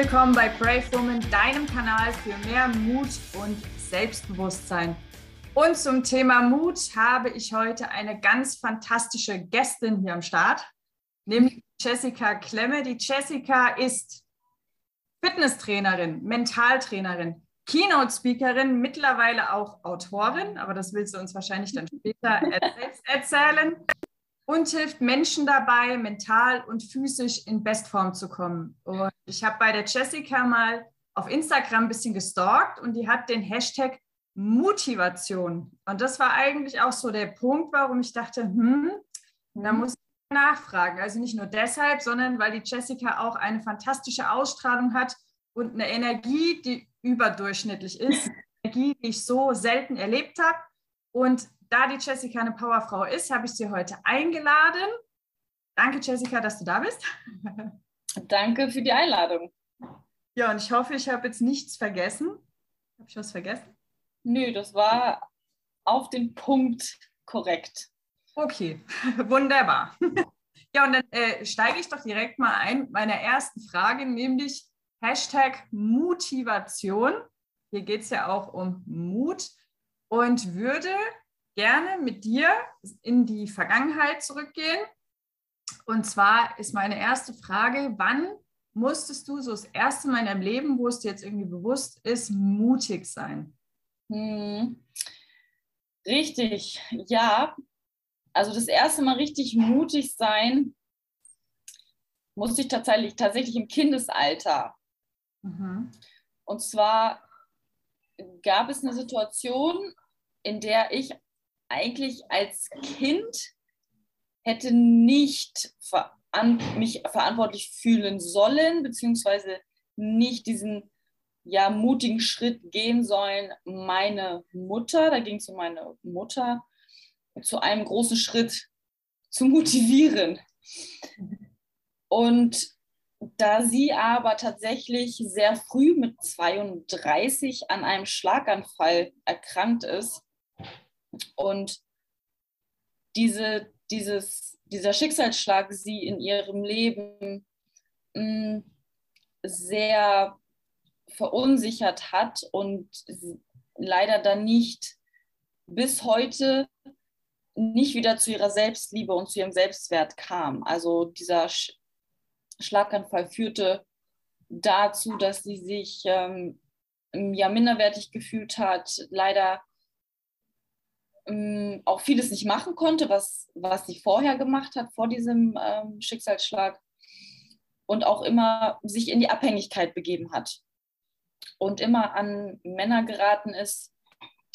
Willkommen bei Brave Woman, deinem Kanal für mehr Mut und Selbstbewusstsein. Und zum Thema Mut habe ich heute eine ganz fantastische Gästin hier am Start, nämlich Jessica Klemme. Die Jessica ist Fitnesstrainerin, Mentaltrainerin, Keynote-Speakerin, mittlerweile auch Autorin, aber das willst du uns wahrscheinlich dann später selbst erzählen und hilft Menschen dabei, mental und physisch in Bestform zu kommen. Und ich habe bei der Jessica mal auf Instagram ein bisschen gestalkt und die hat den Hashtag Motivation. Und das war eigentlich auch so der Punkt, warum ich dachte, hm, da mhm. muss ich nachfragen. Also nicht nur deshalb, sondern weil die Jessica auch eine fantastische Ausstrahlung hat und eine Energie, die überdurchschnittlich ist. Energie, die ich so selten erlebt habe. Und da die Jessica eine Powerfrau ist, habe ich sie heute eingeladen. Danke, Jessica, dass du da bist. Danke für die Einladung. Ja, und ich hoffe, ich habe jetzt nichts vergessen. Habe ich was vergessen? Nö, das war auf den Punkt korrekt. Okay, wunderbar. Ja, und dann äh, steige ich doch direkt mal ein. Meine ersten Frage, nämlich Hashtag Motivation. Hier geht es ja auch um Mut und würde gerne mit dir in die Vergangenheit zurückgehen. Und zwar ist meine erste Frage, wann musstest du so das erste Mal in deinem Leben, wo es dir jetzt irgendwie bewusst ist, mutig sein? Hm. Richtig, ja. Also das erste Mal richtig mutig sein, musste ich tatsächlich, tatsächlich im Kindesalter. Mhm. Und zwar gab es eine Situation, in der ich eigentlich als Kind hätte nicht veran mich verantwortlich fühlen sollen, beziehungsweise nicht diesen ja, mutigen Schritt gehen sollen, meine Mutter, da ging es um meine Mutter, zu einem großen Schritt zu motivieren. Und da sie aber tatsächlich sehr früh mit 32 an einem Schlaganfall erkrankt ist, und diese, dieses, dieser Schicksalsschlag sie in ihrem Leben mm, sehr verunsichert hat und leider dann nicht bis heute nicht wieder zu ihrer Selbstliebe und zu ihrem Selbstwert kam. Also dieser Sch Schlaganfall führte dazu, dass sie sich ähm, ja minderwertig gefühlt hat, leider auch vieles nicht machen konnte, was, was sie vorher gemacht hat, vor diesem ähm, Schicksalsschlag. Und auch immer sich in die Abhängigkeit begeben hat. Und immer an Männer geraten ist,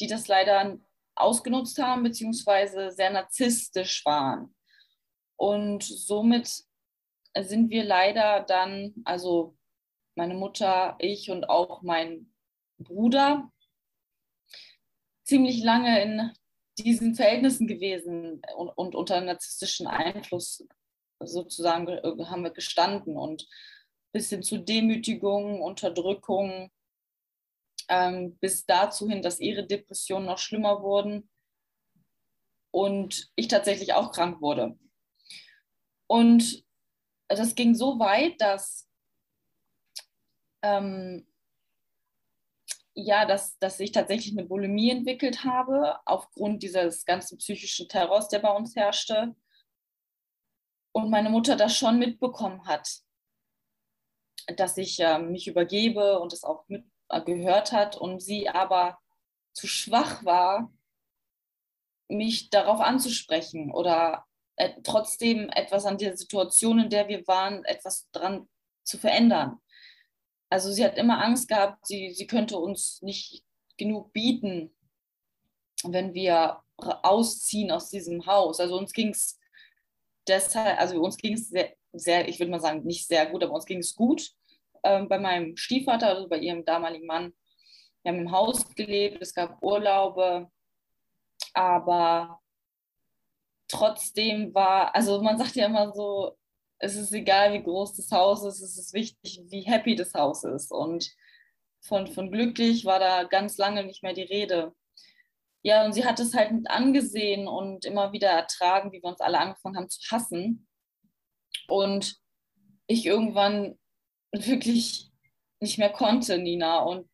die das leider ausgenutzt haben, beziehungsweise sehr narzisstisch waren. Und somit sind wir leider dann, also meine Mutter, ich und auch mein Bruder, ziemlich lange in diesen Verhältnissen gewesen und, und unter narzisstischen Einfluss sozusagen äh, haben wir gestanden und bis hin zu Demütigung, Unterdrückung, ähm, bis dazu hin, dass ihre Depressionen noch schlimmer wurden und ich tatsächlich auch krank wurde. Und das ging so weit, dass ähm, ja, dass, dass ich tatsächlich eine Bulimie entwickelt habe, aufgrund dieses ganzen psychischen Terrors, der bei uns herrschte. Und meine Mutter das schon mitbekommen hat, dass ich äh, mich übergebe und es auch mit, äh, gehört hat und sie aber zu schwach war, mich darauf anzusprechen oder äh, trotzdem etwas an der Situation, in der wir waren, etwas dran zu verändern. Also sie hat immer Angst gehabt, sie, sie könnte uns nicht genug bieten, wenn wir ausziehen aus diesem Haus. Also uns ging es deshalb, also uns ging es sehr, sehr, ich würde mal sagen, nicht sehr gut, aber uns ging es gut ähm, bei meinem Stiefvater, also bei ihrem damaligen Mann. Wir haben im Haus gelebt, es gab Urlaube, aber trotzdem war, also man sagt ja immer so, es ist egal, wie groß das Haus ist, es ist wichtig, wie happy das Haus ist. Und von, von glücklich war da ganz lange nicht mehr die Rede. Ja, und sie hat es halt mit angesehen und immer wieder ertragen, wie wir uns alle angefangen haben zu hassen. Und ich irgendwann wirklich nicht mehr konnte, Nina, und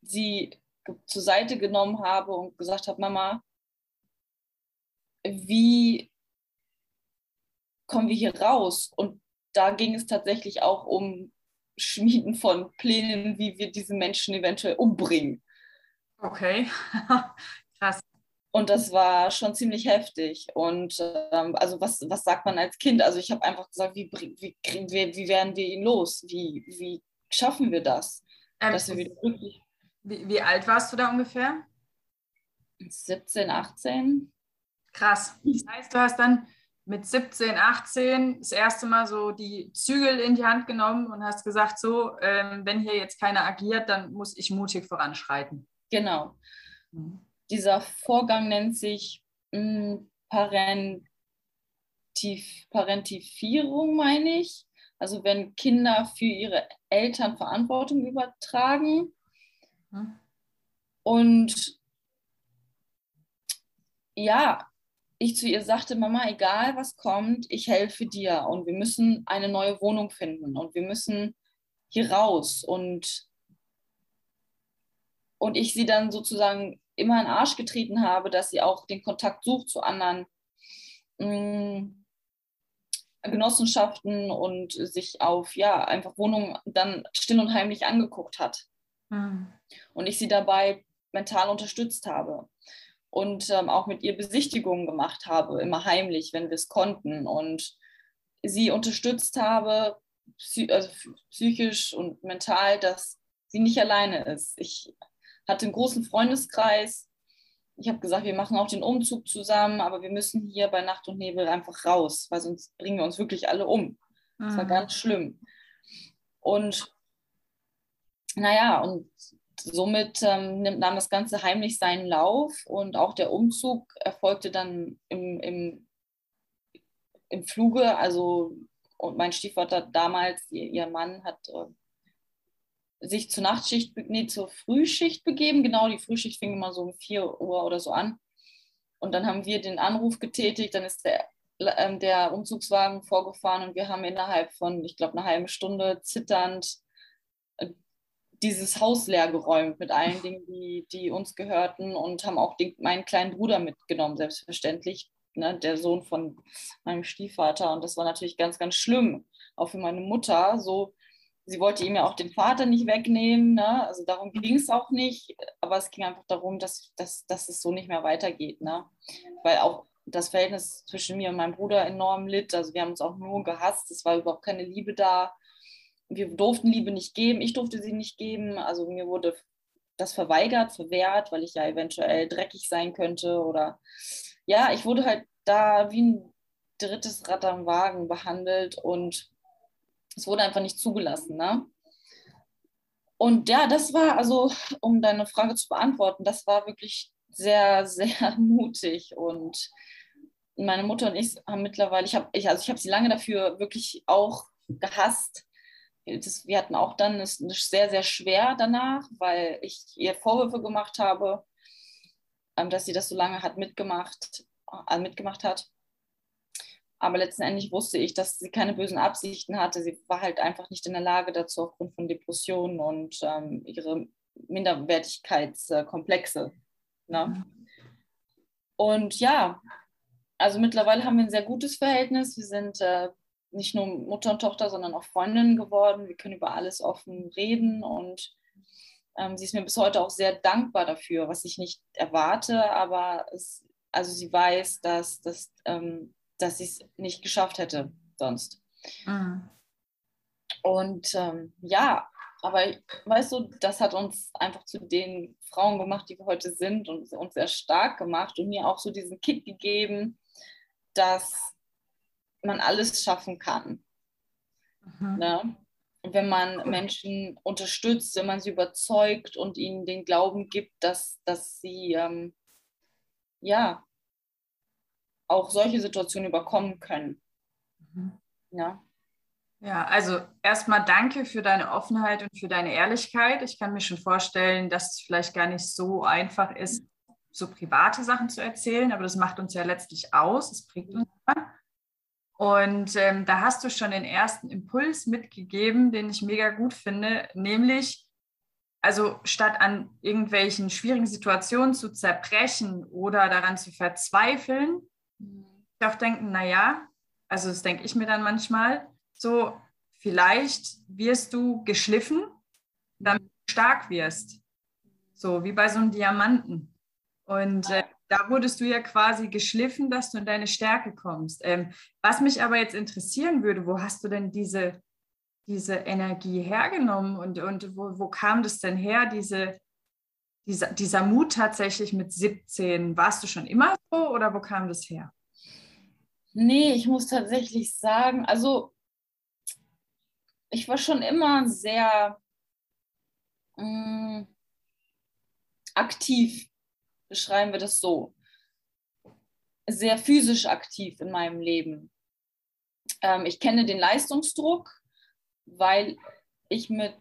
sie zur Seite genommen habe und gesagt habe, Mama, wie kommen wir hier raus? Und da ging es tatsächlich auch um Schmieden von Plänen, wie wir diese Menschen eventuell umbringen. Okay, krass. Und das war schon ziemlich heftig. Und ähm, also was, was sagt man als Kind? Also ich habe einfach gesagt, wie, wie, kriegen wir, wie werden wir ihn los? Wie, wie schaffen wir das? Ähm, dass wir wieder. Wie, wie alt warst du da ungefähr? 17, 18. Krass. Das heißt, du hast dann mit 17, 18 das erste Mal so die Zügel in die Hand genommen und hast gesagt, so, ähm, wenn hier jetzt keiner agiert, dann muss ich mutig voranschreiten. Genau. Mhm. Dieser Vorgang nennt sich mh, hm, Parentiv Parentifierung, meine ich. Also wenn Kinder für ihre Eltern Verantwortung übertragen. Mhm. Und ja, ich zu ihr sagte, Mama, egal was kommt, ich helfe dir und wir müssen eine neue Wohnung finden und wir müssen hier raus und und ich sie dann sozusagen immer in den Arsch getreten habe, dass sie auch den Kontakt sucht zu anderen mh, mm, Genossenschaften und sich auf ja einfach Wohnungen dann still und heimlich angeguckt hat. Mhm. Und ich sie dabei mental unterstützt habe und ähm, auch mit ihr Besichtigungen gemacht habe, immer heimlich, wenn wir es konnten. Und sie unterstützt habe, psy also psychisch und mental, dass sie nicht alleine ist. Ich hatte einen großen Freundeskreis. Ich habe gesagt, wir machen auch den Umzug zusammen, aber wir müssen hier bei Nacht und Nebel einfach raus, weil sonst bringen wir uns wirklich alle um. Das war mhm. ganz schlimm. Und naja, und somit ähm, nahm das Ganze heimlich seinen Lauf und auch der Umzug erfolgte dann im, im, im Fluge. Also und mein Stiefvater damals, ihr, ihr Mann, hat äh, sich zur Nachtschicht, nee, zur Frühschicht begeben. Genau, die Frühschicht fing immer so um 4 Uhr oder so an. Und dann haben wir den Anruf getätigt, dann ist der, äh, der Umzugswagen vorgefahren und wir haben innerhalb von, ich glaube, einer halben Stunde zitternd dieses Haus leer geräumt mit allen Dingen, die, die uns gehörten und haben auch den, meinen kleinen Bruder mitgenommen, selbstverständlich, ne, der Sohn von meinem Stiefvater. Und das war natürlich ganz, ganz schlimm, auch für meine Mutter. So, sie wollte ihm ja auch den Vater nicht wegnehmen, ne? also darum ging es auch nicht, aber es ging einfach darum, dass, dass, dass es so nicht mehr weitergeht, ne? weil auch das Verhältnis zwischen mir und meinem Bruder enorm litt, also wir haben uns auch nur gehasst, es war überhaupt keine Liebe da wir durften Liebe nicht geben, ich durfte sie nicht geben. Also mir wurde das verweigert, verwehrt, weil ich ja eventuell dreckig sein könnte oder ja, ich wurde halt da wie ein drittes Rad am Wagen behandelt und es wurde einfach nicht zugelassen. Ne? Und ja, das war also, um deine Frage zu beantworten, das war wirklich sehr, sehr mutig und meine Mutter und ich haben mittlerweile, ich habe, ich, also ich habe sie lange dafür wirklich auch gehasst, das, wir hatten auch dann es sehr, sehr schwer danach, weil ich ihr Vorwürfe gemacht habe, ähm, dass sie das so lange hat mitgemacht, äh, mitgemacht hat. Aber letztendlich wusste ich, dass sie keine bösen Absichten hatte. Sie war halt einfach nicht in der Lage dazu aufgrund von Depressionen und ähm, ihre Minderwertigkeitskomplexe. Ne? Und ja, also mittlerweile haben wir ein sehr gutes Verhältnis. Wir sind äh, nicht nur Mutter und Tochter, sondern auch Freundinnen geworden. Wir können über alles offen reden und ähm, sie ist mir bis heute auch sehr dankbar dafür, was ich nicht erwarte, aber es, also sie weiß, dass, dass, ähm, dass sie es nicht geschafft hätte sonst. Mhm. Und ähm, ja, aber weißt du, das hat uns einfach zu den Frauen gemacht, die wir heute sind und uns sehr stark gemacht und mir auch so diesen Kick gegeben, dass man alles schaffen kann. Mhm. Ne? Wenn man Menschen unterstützt, wenn man sie überzeugt und ihnen den Glauben gibt, dass, dass sie ähm, ja auch solche Situationen überkommen können. Mhm. Ja. Ja, also erstmal danke für deine Offenheit und für deine Ehrlichkeit. Ich kann mir schon vorstellen, dass es vielleicht gar nicht so einfach ist, so private Sachen zu erzählen, aber das macht uns ja letztlich aus, es prägt uns. Und ähm, da hast du schon den ersten Impuls mitgegeben, den ich mega gut finde, nämlich, also statt an irgendwelchen schwierigen Situationen zu zerbrechen oder daran zu verzweifeln, mhm. doch denken, naja, also das denke ich mir dann manchmal, so vielleicht wirst du geschliffen, damit du stark wirst. So wie bei so einem Diamanten. Und äh, da wurdest du ja quasi geschliffen, dass du in deine Stärke kommst. Ähm, was mich aber jetzt interessieren würde, wo hast du denn diese, diese Energie hergenommen und, und wo, wo kam das denn her, diese, dieser, dieser Mut tatsächlich mit 17? Warst du schon immer so oder wo kam das her? Nee, ich muss tatsächlich sagen, also ich war schon immer sehr mh, mm, aktiv beschreiben wir das so, sehr physisch aktiv in meinem Leben. Ähm, ich kenne den Leistungsdruck, weil ich mit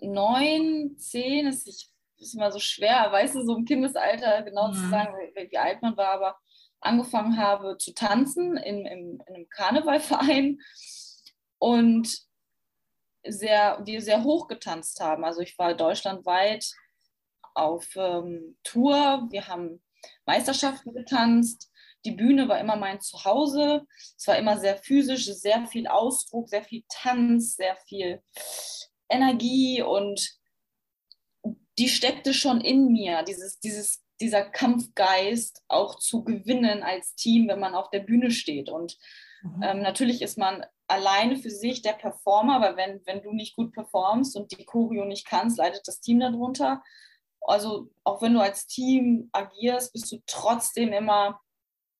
neun, zehn, ist, ich, ist immer so schwer, weißt du, so im Kindesalter genau mhm. zu sagen, wie, wie, alt man war, aber angefangen habe zu tanzen in, in, in einem Karnevalverein und sehr, wir sehr hoch getanzt haben. Also ich war deutschlandweit auf ähm, Tour, wir haben Meisterschaften getanzt. Die Bühne war immer mein Zuhause. Es war immer sehr physisch, sehr viel Ausdruck, sehr viel Tanz, sehr viel Energie und die steckte schon in mir, dieses, dieses, dieser Kampfgeist auch zu gewinnen als Team, wenn man auf der Bühne steht. Und mhm. ähm, natürlich ist man alleine für sich der Performer, weil wenn, wenn du nicht gut performst und die Choreo nicht kannst, leidet das Team darunter. Also auch wenn du als Team agierst, bist du trotzdem immer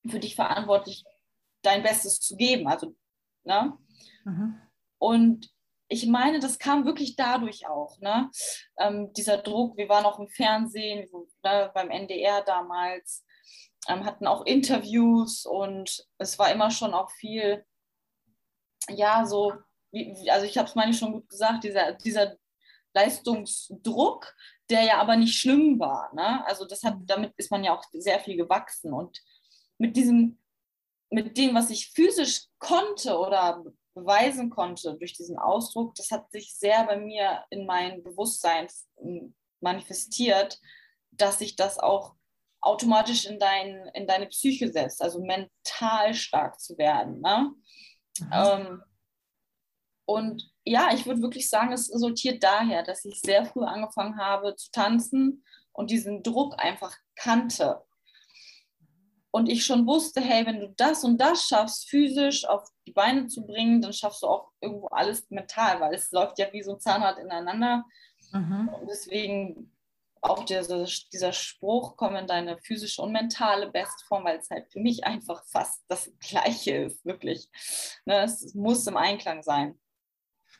für dich verantwortlich, dein Bestes zu geben. Also, ne? Mhm. Und ich meine, das kam wirklich dadurch auch. Ne? Ähm, dieser Druck, wir waren auch im Fernsehen, ne, beim NDR damals, ähm, hatten auch Interviews und es war immer schon auch viel, ja, so, wie, also ich habe es meine ich schon gut gesagt, dieser, dieser Leistungsdruck, der ja aber nicht schlimm war. Ne? Also das hat, damit ist man ja auch sehr viel gewachsen. Und mit diesem, mit dem, was ich physisch konnte oder beweisen konnte durch diesen Ausdruck, das hat sich sehr bei mir in mein Bewusstsein manifestiert, dass sich das auch automatisch in, dein, in deine Psyche setzt, also mental stark zu werden. Ne? Mhm. Ähm, und ja, ich würde wirklich sagen, es resultiert daher, dass ich sehr früh angefangen habe zu tanzen und diesen Druck einfach kannte. Und ich schon wusste, hey, wenn du das und das schaffst, physisch auf die Beine zu bringen, dann schaffst du auch irgendwo alles mental, weil es läuft ja wie so ein Zahnrad ineinander. Mhm. Und deswegen auch dieser, dieser Spruch, komm in deine physische und mentale Bestform, weil es halt für mich einfach fast das Gleiche ist, wirklich. Ne, es muss im Einklang sein.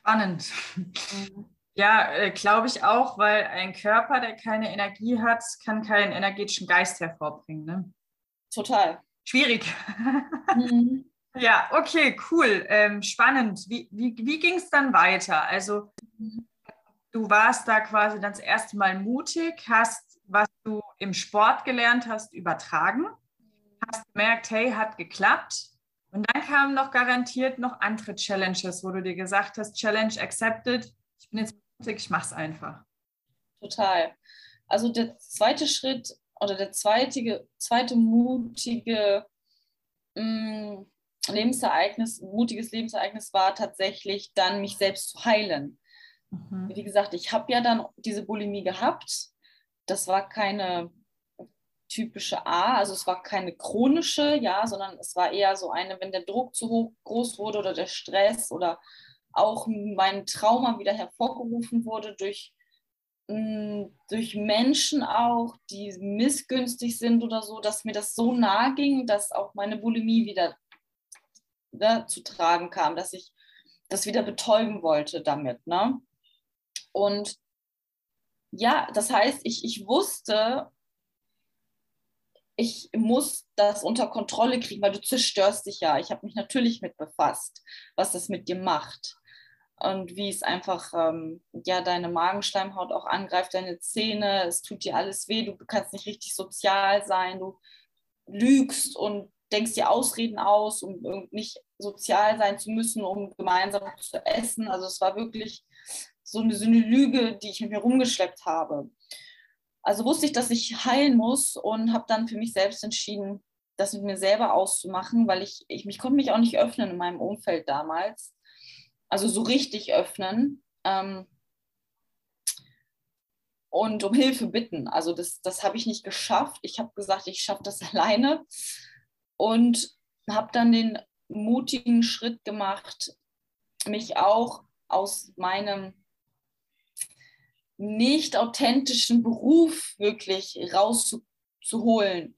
Spannend. Mhm. Ja, äh, glaube ich auch, weil ein Körper, der keine Energie hat, kann keinen energetischen Geist hervorbringen. Ne? Total. Schwierig. Mhm. ja, okay, cool. Ähm, spannend. Wie, wie, wie ging es dann weiter? Also, du warst da quasi das erste Mal mutig, hast, was du im Sport gelernt hast, übertragen, hast gemerkt, hey, hat geklappt und dann kamen noch garantiert noch andere Challenges, wo du dir gesagt hast, Challenge accepted, ich bin jetzt mutig, ich mache es einfach. Total. Also der zweite Schritt oder der zweite, zweite mutige mh, mm, Lebensereignis, mutiges Lebensereignis war tatsächlich dann, mich selbst zu heilen. Mhm. Wie gesagt, ich habe ja dann diese Bulimie gehabt. Das war keine typische A, also es war keine chronische, ja, sondern es war eher so eine, wenn der Druck zu hoch, groß wurde oder der Stress oder auch mein Trauma wieder hervorgerufen wurde durch, mh, mm, durch Menschen auch, die missgünstig sind oder so, dass mir das so nahe ging, dass auch meine Bulimie wieder ne, zu tragen kam, dass ich das wieder betäuben wollte damit. Ne? Und ja, das heißt, ich, ich wusste, ich muss das unter Kontrolle kriegen, weil du zerstörst dich ja. Ich habe mich natürlich mit befasst, was das mit dir macht und wie es einfach ähm, ja deine Magenschleimhaut auch angreift, deine Zähne, es tut dir alles weh, du kannst nicht richtig sozial sein, du lügst und denkst dir Ausreden aus, um nicht sozial sein zu müssen, um gemeinsam zu essen. Also es war wirklich so eine, so eine Lüge, die ich mit mir rumgeschleppt habe. Also wusste ich, dass ich heilen muss und habe dann für mich selbst entschieden, das mit mir selber auszumachen, weil ich, ich mich konnte mich auch nicht öffnen in meinem Umfeld damals. Also so richtig öffnen. Ähm, und um Hilfe bitten. Also das, das habe ich nicht geschafft. Ich habe gesagt, ich schaffe das alleine und habe dann den mutigen Schritt gemacht, mich auch aus meinem nicht authentischen Beruf wirklich rauszuholen.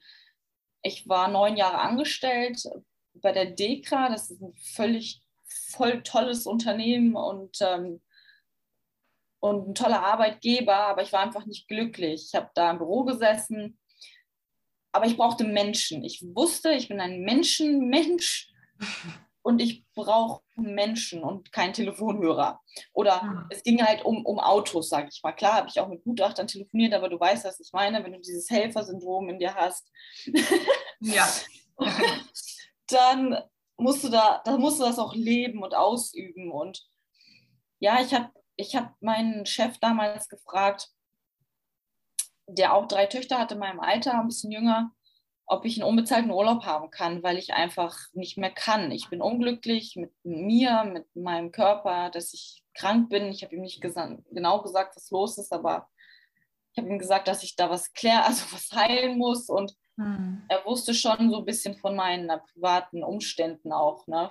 Ich war neun Jahre angestellt bei der DEKRA, das ist ein völlig voll tolles Unternehmen und, ähm, und ein toller Arbeitgeber, aber ich war einfach nicht glücklich. Ich habe da im Büro gesessen, aber ich brauchte Menschen. Ich wusste, ich bin ein Menschenmensch und ich brauche Menschen und keinen Telefonhörer. Oder mhm. es ging halt um, um Autos, sage ich mal. Klar habe ich auch mit Gutachtern telefoniert, aber du weißt, was ich meine, wenn du dieses Helfersyndrom in dir hast. Ja. dann musst du da, dann musst du das auch leben und ausüben. Und ja, ich habe ich hab meinen Chef damals gefragt, der auch drei Töchter hatte in meinem Alter, ein bisschen jünger, ob ich einen unbezahlten Urlaub haben kann, weil ich einfach nicht mehr kann. Ich bin unglücklich mit mir, mit meinem Körper, dass ich krank bin. Ich habe ihm nicht gesa genau gesagt, was los ist, aber ich habe ihm gesagt, dass ich da was klären, also was heilen muss. Und hm. er wusste schon so ein bisschen von meinen privaten Umständen auch, ne,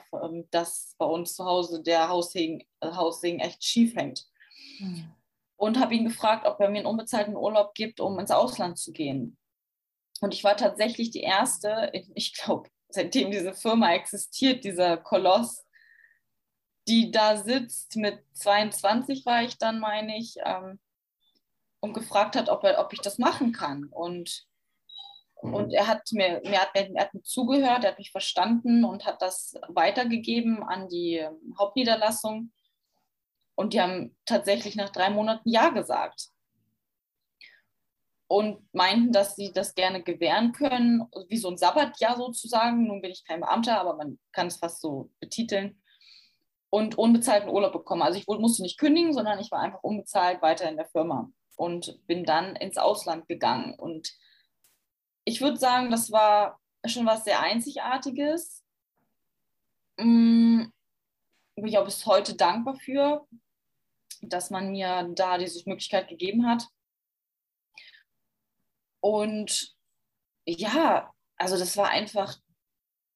dass bei uns zu Hause der Haussegen, Haussegen echt schief hängt. Hm. Und habe ihn gefragt, ob er mir einen unbezahlten Urlaub gibt, um ins Ausland zu gehen. Und ich war tatsächlich die erste, ich glaube, seitdem diese Firma existiert, dieser Koloss, die da sitzt, mit 22 war ich dann, meine ich, ähm, und gefragt hat, ob, er, ob ich das machen kann. Und, und er hat mir, mir, hat, er hat mir zugehört, er hat mich verstanden und hat das weitergegeben an die Hauptniederlassung. Und die haben tatsächlich nach drei Monaten Ja gesagt und meinten, dass sie das gerne gewähren können, wie so ein Sabbatjahr sozusagen. Nun bin ich kein Beamter, aber man kann es fast so betiteln. Und unbezahlten Urlaub bekommen. Also ich musste nicht kündigen, sondern ich war einfach unbezahlt weiter in der Firma und bin dann ins Ausland gegangen. Und ich würde sagen, das war schon was sehr Einzigartiges. Hm, bin ich auch bis heute dankbar für, dass man mir da diese Möglichkeit gegeben hat. Und ja, also das war einfach,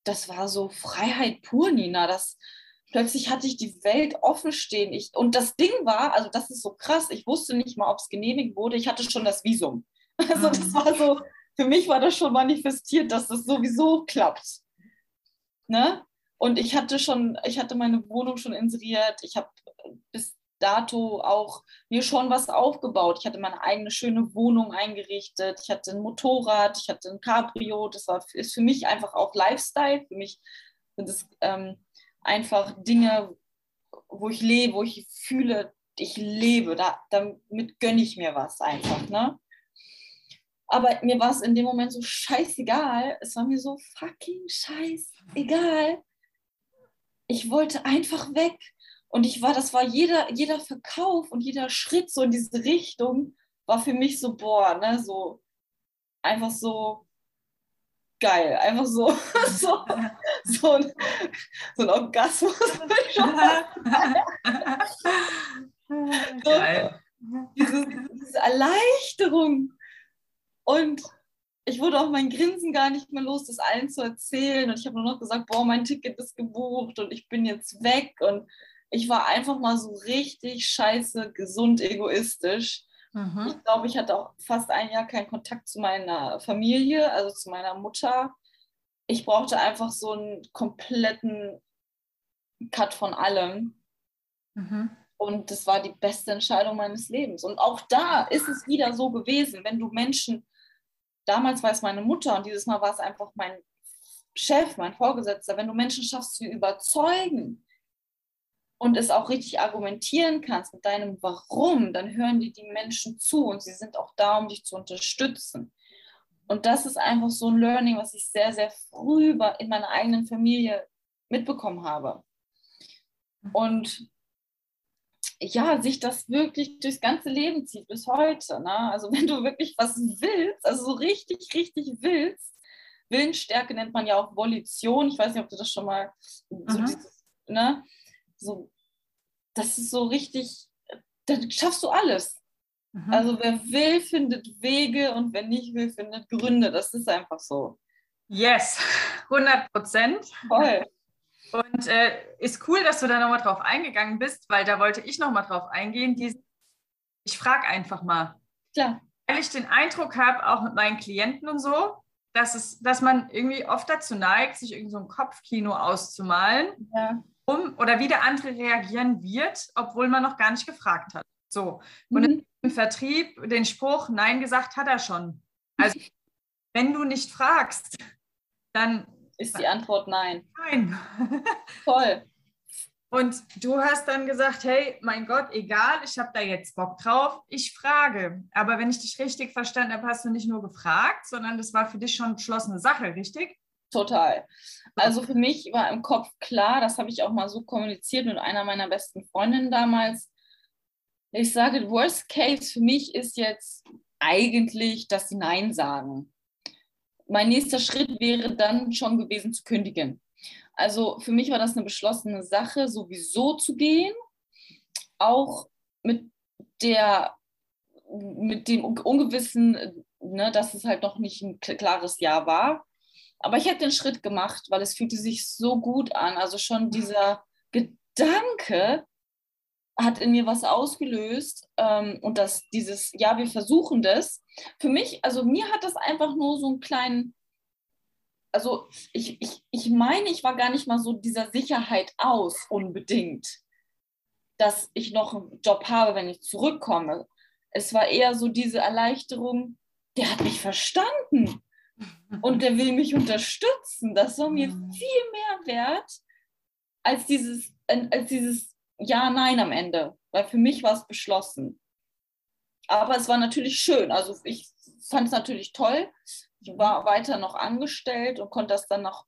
das war so Freiheit pur, Nina. Das, plötzlich hatte ich die Welt offen stehen. Ich, und das Ding war, also das ist so krass, ich wusste nicht mal, ob es genehmigt wurde. Ich hatte schon das Visum. Also das mhm. war so, für mich war das schon manifestiert, dass das sowieso klappt. Ne? Und ich hatte schon, ich hatte meine Wohnung schon inseriert. Ich habe bis dato auch mir schon was aufgebaut. Ich hatte meine eigene schöne Wohnung eingerichtet. Ich hatte ein Motorrad, ich hatte ein Cabrio. Das war, ist für mich einfach auch Lifestyle. Für mich sind es ähm, einfach Dinge, wo ich lebe, wo ich fühle, ich lebe. Da, damit gönne ich mir was einfach. Ne? Aber mir war es in dem Moment so scheißegal. Es war mir so fucking scheißegal. Ich wollte einfach weg. Und ich war, das war jeder, jeder Verkauf und jeder Schritt so in diese Richtung war für mich so, boah, ne, so einfach so geil. Einfach so, so, so, ein, so ein Orgasmus. geil. Diese, diese Erleichterung. Und ich wurde auch mein Grinsen gar nicht mehr los, das allen zu erzählen. Und ich habe nur noch gesagt, boah, mein Ticket ist gebucht und ich bin jetzt weg. Und ich war einfach mal so richtig scheiße, gesund, egoistisch. Mhm. Ich glaube, ich hatte auch fast ein Jahr keinen Kontakt zu meiner Familie, also zu meiner Mutter. Ich brauchte einfach so einen kompletten Cut von allem. Mhm. Und das war die beste Entscheidung meines Lebens. Und auch da ist es wieder so gewesen, wenn du Menschen, damals war es meine Mutter und dieses Mal war es einfach mein Chef, mein Vorgesetzter, wenn du Menschen schaffst zu überzeugen, und es auch richtig argumentieren kannst mit deinem Warum, dann hören dir die Menschen zu und sie sind auch da, um dich zu unterstützen. Und das ist einfach so ein Learning, was ich sehr, sehr früh in meiner eigenen Familie mitbekommen habe. Und ja, sich das wirklich durchs ganze Leben zieht bis heute. Ne? Also wenn du wirklich was willst, also so richtig, richtig willst, Willensstärke nennt man ja auch Volition. Ich weiß nicht, ob du das schon mal so, dieses, ne? So das ist so richtig, dann schaffst du alles. Mhm. Also wer will, findet Wege und wer nicht will, findet Gründe. Das ist einfach so. Yes, 100 Prozent. Voll. Und äh, ist cool, dass du da nochmal drauf eingegangen bist, weil da wollte ich nochmal drauf eingehen. Dies, ich frage einfach mal. Klar. Weil ich den Eindruck habe, auch mit meinen Klienten und so, dass, es, dass man irgendwie oft dazu neigt, sich irgend so ein Kopfkino auszumalen, ja. Um oder wie der andere reagieren wird, obwohl man noch gar nicht gefragt hat. So. Und mhm. im Vertrieb den Spruch, nein gesagt hat er schon. Also, wenn du nicht fragst, dann ist die Antwort nein. Nein. Voll. Und du hast dann gesagt, hey, mein Gott, egal, ich habe da jetzt Bock drauf, ich frage. Aber wenn ich dich richtig verstanden habe, hast du nicht nur gefragt, sondern das war für dich schon beschlossene Sache, richtig? Total. Also für mich war im Kopf klar, das habe ich auch mal so kommuniziert mit einer meiner besten Freundinnen damals. Ich sage, Worst Case für mich ist jetzt eigentlich, dass sie Nein sagen mein nächster Schritt wäre dann schon gewesen zu kündigen. Also für mich war das eine beschlossene Sache, sowieso zu gehen, auch mit der mit dem Ungewissen, ne, dass es halt noch nicht ein klares Ja war. Aber ich hätte den Schritt gemacht, weil es fühlte sich so gut an. Also schon dieser Gedanke, hat in mir was ausgelöst ähm, und das dieses, ja, wir versuchen das. Für mich, also mir hat das einfach nur so einen kleinen, also ich, ich, ich meine, ich war gar nicht mal so dieser Sicherheit aus unbedingt, dass ich noch einen Job habe, wenn ich zurückkomme. Es war eher so diese Erleichterung, der hat mich verstanden und der will mich unterstützen. Das war mir mhm. viel mehr wert als dieses, als dieses ja, nein am Ende, weil für mich war es beschlossen. Aber es war natürlich schön. Also ich fand es natürlich toll. Ich war weiter noch angestellt und konnte das dann noch,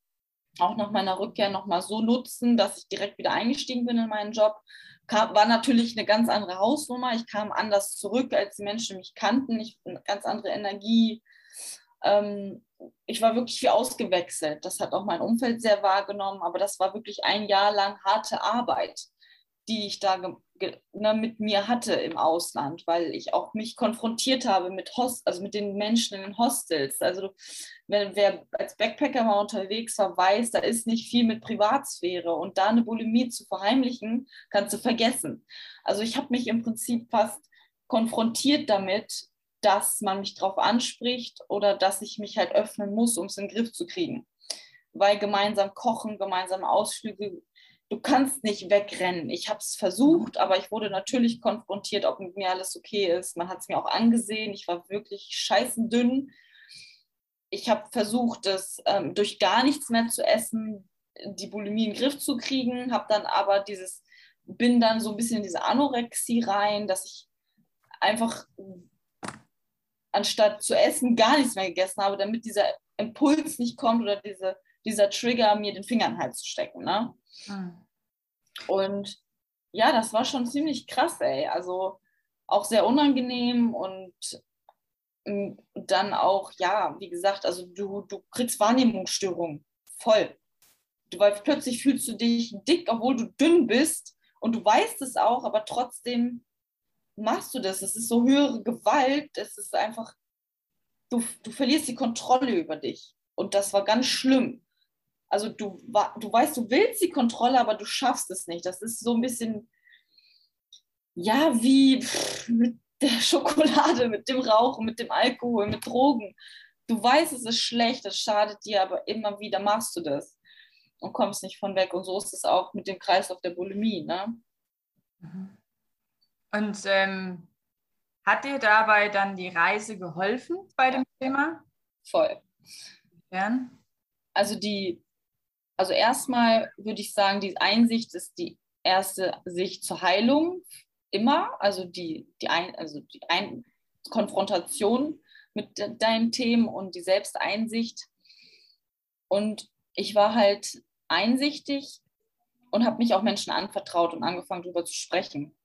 auch nach meiner Rückkehr nochmal so nutzen, dass ich direkt wieder eingestiegen bin in meinen Job. Kam, war natürlich eine ganz andere Hausnummer. Ich kam anders zurück, als die Menschen mich kannten. Ich eine ganz andere Energie. Ähm, ich war wirklich wie ausgewechselt. Das hat auch mein Umfeld sehr wahrgenommen, aber das war wirklich ein Jahr lang harte Arbeit die ich da ne, mit mir hatte im Ausland, weil ich auch mich konfrontiert habe mit Host, also mit den Menschen in den Hostels. Also wenn, wer als Backpacker mal unterwegs war, weiß, da ist nicht viel mit Privatsphäre und da eine Bulimie zu verheimlichen, kannst du vergessen. Also ich habe mich im Prinzip fast konfrontiert damit, dass man mich darauf anspricht oder dass ich mich halt öffnen muss, um es in den Griff zu kriegen. Weil gemeinsam kochen, gemeinsam Ausflüge du kannst nicht wegrennen. Ich habe es versucht, aber ich wurde natürlich konfrontiert, ob mit mir alles okay ist. Man hat es mir auch angesehen. Ich war wirklich scheißendünn. Ich habe versucht, das ähm, durch gar nichts mehr zu essen, die Bulimie in den Griff zu kriegen, habe dann aber dieses, bin dann so ein bisschen in diese Anorexie rein, dass ich einfach anstatt zu essen gar nichts mehr gegessen habe, damit dieser Impuls nicht kommt oder diese, dieser Trigger, mir den Finger in den Hals zu stecken. Ne? Mhm. Und ja, das war schon ziemlich krass, ey. Also auch sehr unangenehm und mm, dann auch, ja, wie gesagt, also du, du kriegst Wahrnehmungsstörungen voll. Du, weil plötzlich fühlst du dich dick, obwohl du dünn bist und du weißt es auch, aber trotzdem machst du das. Es ist so höhere Gewalt, es ist einfach, du, du verlierst die Kontrolle über dich. Und das war ganz schlimm also du, du weißt, du willst die Kontrolle, aber du schaffst es nicht. Das ist so ein bisschen, ja, wie mit der Schokolade, mit dem Rauchen, mit dem Alkohol, mit Drogen. Du weißt, es ist schlecht, es schadet dir, aber immer wieder machst du das und kommst nicht von weg. Und so ist es auch mit dem Kreislauf der Bulimie. Ne? Mhm. Und ähm, hat dir dabei dann die Reise geholfen bei dem Thema? Voll. Gern. Also die also erstmal würde ich sagen, die Einsicht ist die erste Sicht zur Heilung immer, also die, die, ein, also die ein Konfrontation mit de deinen Themen und die Selbsteinsicht. Und ich war halt einsichtig und habe mich auch Menschen anvertraut und angefangen, darüber zu sprechen.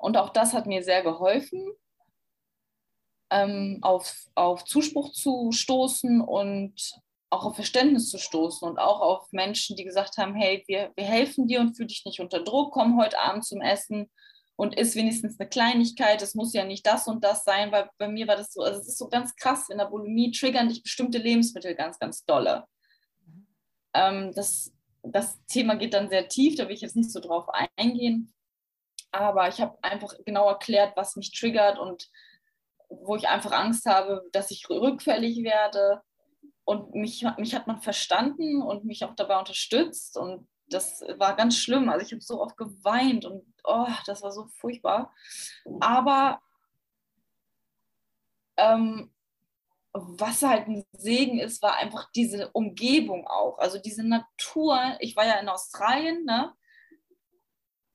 Und auch das hat mir sehr geholfen, ähm, auf, auf Zuspruch zu stoßen und auch auf Verständnis zu stoßen und auch auf Menschen, die gesagt haben, hey, wir, wir helfen dir und fühl dich nicht unter Druck, komm heute Abend zum Essen und isst wenigstens eine Kleinigkeit. Es muss ja nicht das und das sein, weil bei mir war das so, also es ist so ganz krass, in der Bulimie triggern dich bestimmte Lebensmittel ganz, ganz dolle. Ähm, das, das Thema geht dann sehr tief, da will ich jetzt nicht so drauf eingehen. Aber ich habe einfach genau erklärt, was mich triggert und wo ich einfach Angst habe, dass ich rückfällig werde. Und mich, mich hat man verstanden und mich auch dabei unterstützt. Und das war ganz schlimm. Also ich habe so oft geweint und oh, das war so furchtbar. Aber ähm, was halt ein Segen ist, war einfach diese Umgebung auch. Also diese Natur. Ich war ja in Australien, ne?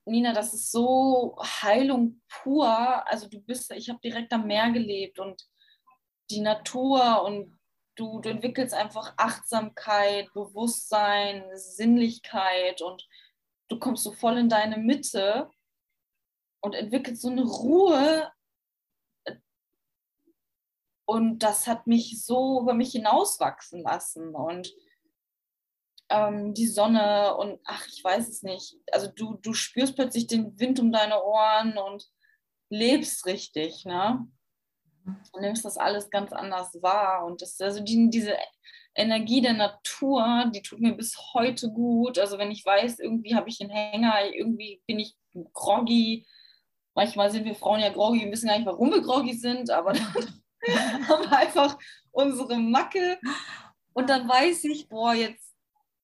Nina, das ist so Heilung pur. Also du bist, ich habe direkt am Meer gelebt und die Natur und du, du entwickelst einfach Achtsamkeit, Bewusstsein, Sinnlichkeit und du kommst so voll in deine Mitte und entwickelst so eine Ruhe. Und das hat mich so über mich hinauswachsen lassen. Und ähm, die Sonne und ach, ich weiß es nicht. Also du, du spürst plötzlich den Wind um deine Ohren und lebst richtig, ne? Du nimmst das alles ganz anders wahr. Und das, also die, diese Energie der Natur, die tut mir bis heute gut. Also wenn ich weiß, irgendwie habe ich einen Hänger, irgendwie bin ich groggy. Manchmal sind wir Frauen ja groggy, wir wissen gar nicht, warum wir groggy sind, aber dann haben wir einfach unsere Macke. Und dann weiß ich, boah, jetzt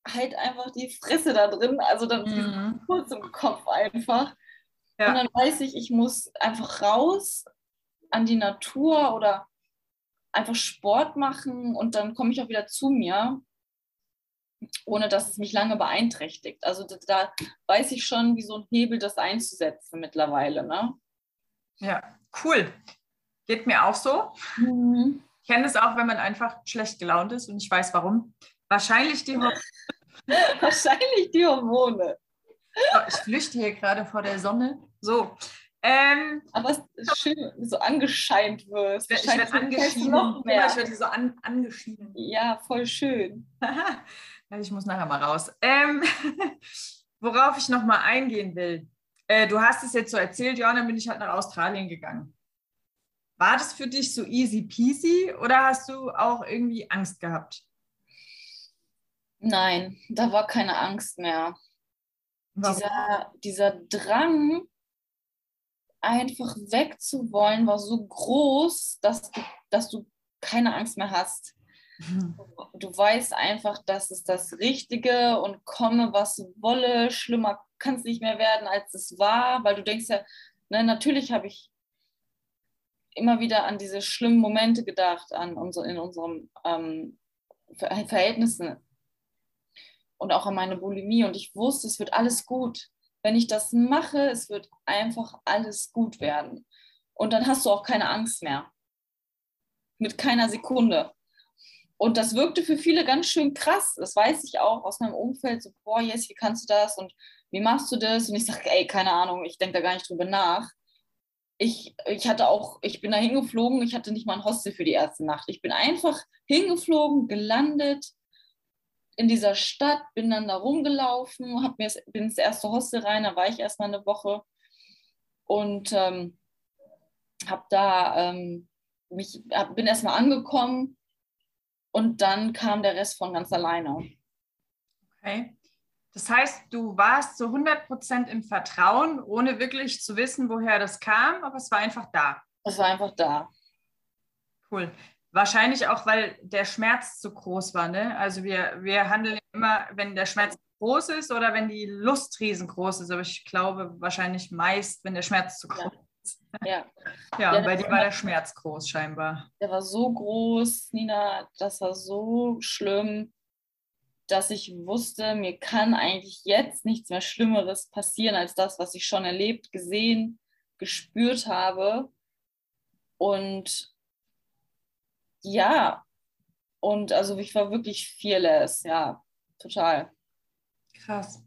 halt einfach die Fresse da drin, also dann mhm. kurz im Kopf einfach. Ja. Und dann weiß ich, ich muss einfach raus an die Natur oder einfach Sport machen und dann komme ich auch wieder zu mir, ohne dass es mich lange beeinträchtigt. Also da, da weiß ich schon, wie so ein Hebel das einzusetzen mittlerweile. Ne? Ja, cool. Geht mir auch so. Mhm. Ich kenne es auch, wenn man einfach schlecht gelaunt ist und ich weiß warum. Wahrscheinlich die Hormone. Wahrscheinlich die Hormone. Ich flüchte hier gerade vor der Sonne. So. Ähm, Aber es ist schön, so angescheint wirst. Ich werde angeschieden. Noch mehr. Ich werde so an, angeschieden. Ja, voll schön. ich muss nachher mal raus. Ähm, worauf ich noch mal eingehen will. Äh, du hast es jetzt so erzählt, ja, dann bin ich halt nach Australien gegangen. War das für dich so easy peasy oder hast du auch irgendwie Angst gehabt? Nein, da war keine Angst mehr. Dieser, dieser Drang, einfach wegzuwollen, war so groß, dass du, dass du keine Angst mehr hast. Mhm. Du weißt einfach, das ist das Richtige und komme, was wolle. Schlimmer kann es nicht mehr werden, als es war, weil du denkst ja, ne, natürlich habe ich immer wieder an diese schlimmen Momente gedacht, an unsere, in unseren ähm, Verhältnissen und auch an meine Bulimie. Und ich wusste, es wird alles gut. Wenn ich das mache, es wird einfach alles gut werden. Und dann hast du auch keine Angst mehr. Mit keiner Sekunde. Und das wirkte für viele ganz schön krass. Das weiß ich auch aus meinem Umfeld. So, boah, yes, wie kannst du das? Und wie machst du das? Und ich sage, ey, keine Ahnung, ich denke da gar nicht drüber nach. Ich, ich hatte auch, ich bin da hingeflogen, ich hatte nicht mal ein Hostel für die erste Nacht. Ich bin einfach hingeflogen, gelandet, in dieser Stadt, bin dann da rumgelaufen, hab mir, bin ins erste Hostel rein, da war ich erstmal eine Woche und ähm, habe da ähm, mich, hab, bin erstmal angekommen und dann kam der Rest von ganz alleine. Okay. Das heißt, du warst zu 100% im Vertrauen, ohne wirklich zu wissen, woher das kam, aber es war einfach da. Es war einfach da. Cool. Wahrscheinlich auch, weil der Schmerz zu groß war. Ne? Also wir, wir handeln immer, wenn der Schmerz groß ist oder wenn die Lust riesengroß ist. Aber ich glaube wahrscheinlich meist, wenn der Schmerz zu groß ist. Ja, ja, ja bei dir war der Schmerz groß scheinbar. Der war so groß, Nina, das war so schlimm, dass ich wusste, mir kann eigentlich jetzt nichts mehr Schlimmeres passieren als das, was ich schon erlebt, gesehen, gespürt habe. Und ja, und also ich war wirklich fearless, ja, total. Krass.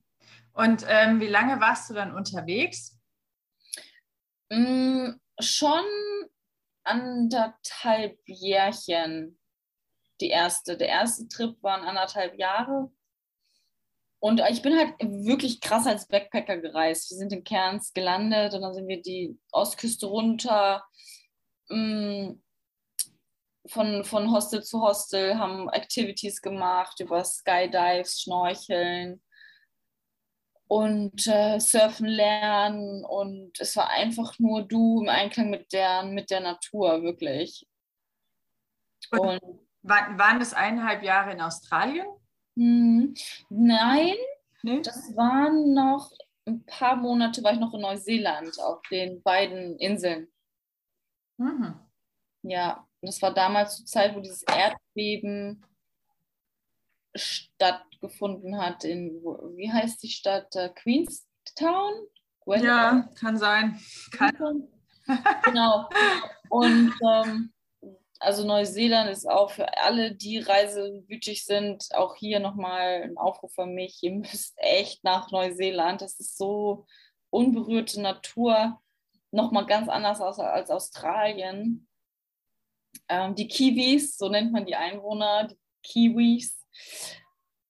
Und ähm, wie lange warst du dann unterwegs? Mm, schon anderthalb Jährchen. Die erste. Der erste Trip waren anderthalb Jahre. Und ich bin halt wirklich krass als Backpacker gereist. Wir sind in Cairns gelandet und dann sind wir die Ostküste runter. Mm, von, von Hostel zu Hostel, haben Activities gemacht über Skydives, Schnorcheln und äh, Surfen lernen. Und es war einfach nur du im Einklang mit der, mit der Natur, wirklich. Und, und waren das eineinhalb Jahre in Australien? Hm, nein, nee? das waren noch ein paar Monate, war ich noch in Neuseeland auf den beiden Inseln. Mhm. Ja, und das war damals zur Zeit, wo dieses Erdbeben stattgefunden hat in, wie heißt die Stadt? Uh, Queenstown? Well, ja, kann sein. Kann. genau. Und ähm, also Neuseeland ist auch für alle, die reisewütig sind, auch hier nochmal ein Aufruf an mich. Ihr müsst echt nach Neuseeland. Das ist so unberührte Natur, nochmal ganz anders als, als Australien. Ähm, die Kiwis, so nennt man die Einwohner, die Kiwis,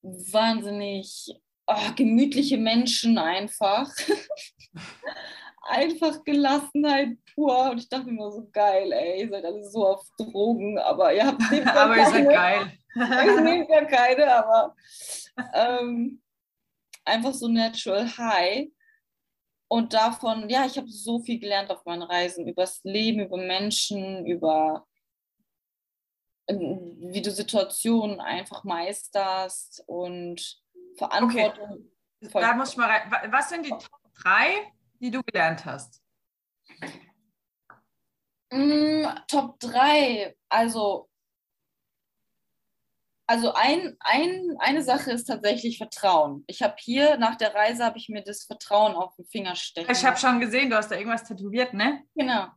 wahnsinnig oh, gemütliche Menschen einfach. einfach Gelassenheit pur. Und ich dachte mir so, geil, ey, ihr seid alle so auf Drogen, aber ihr habt Aber ihr seid geil. ich nehme ja keine, aber ähm, einfach so natural high. Und davon, ja, ich habe so viel gelernt auf meinen Reisen, über das Leben, über Menschen, über wie du Situationen einfach meisterst und Verantwortung. Okay. Da muss ich mal rein. Was sind die Top 3, die du gelernt hast? Mm, Top 3, also also ein, ein, eine Sache ist tatsächlich Vertrauen. Ich habe hier nach der Reise habe ich mir das Vertrauen auf den Finger stechen. Ich habe schon gesehen, du hast da irgendwas tätowiert, ne? Genau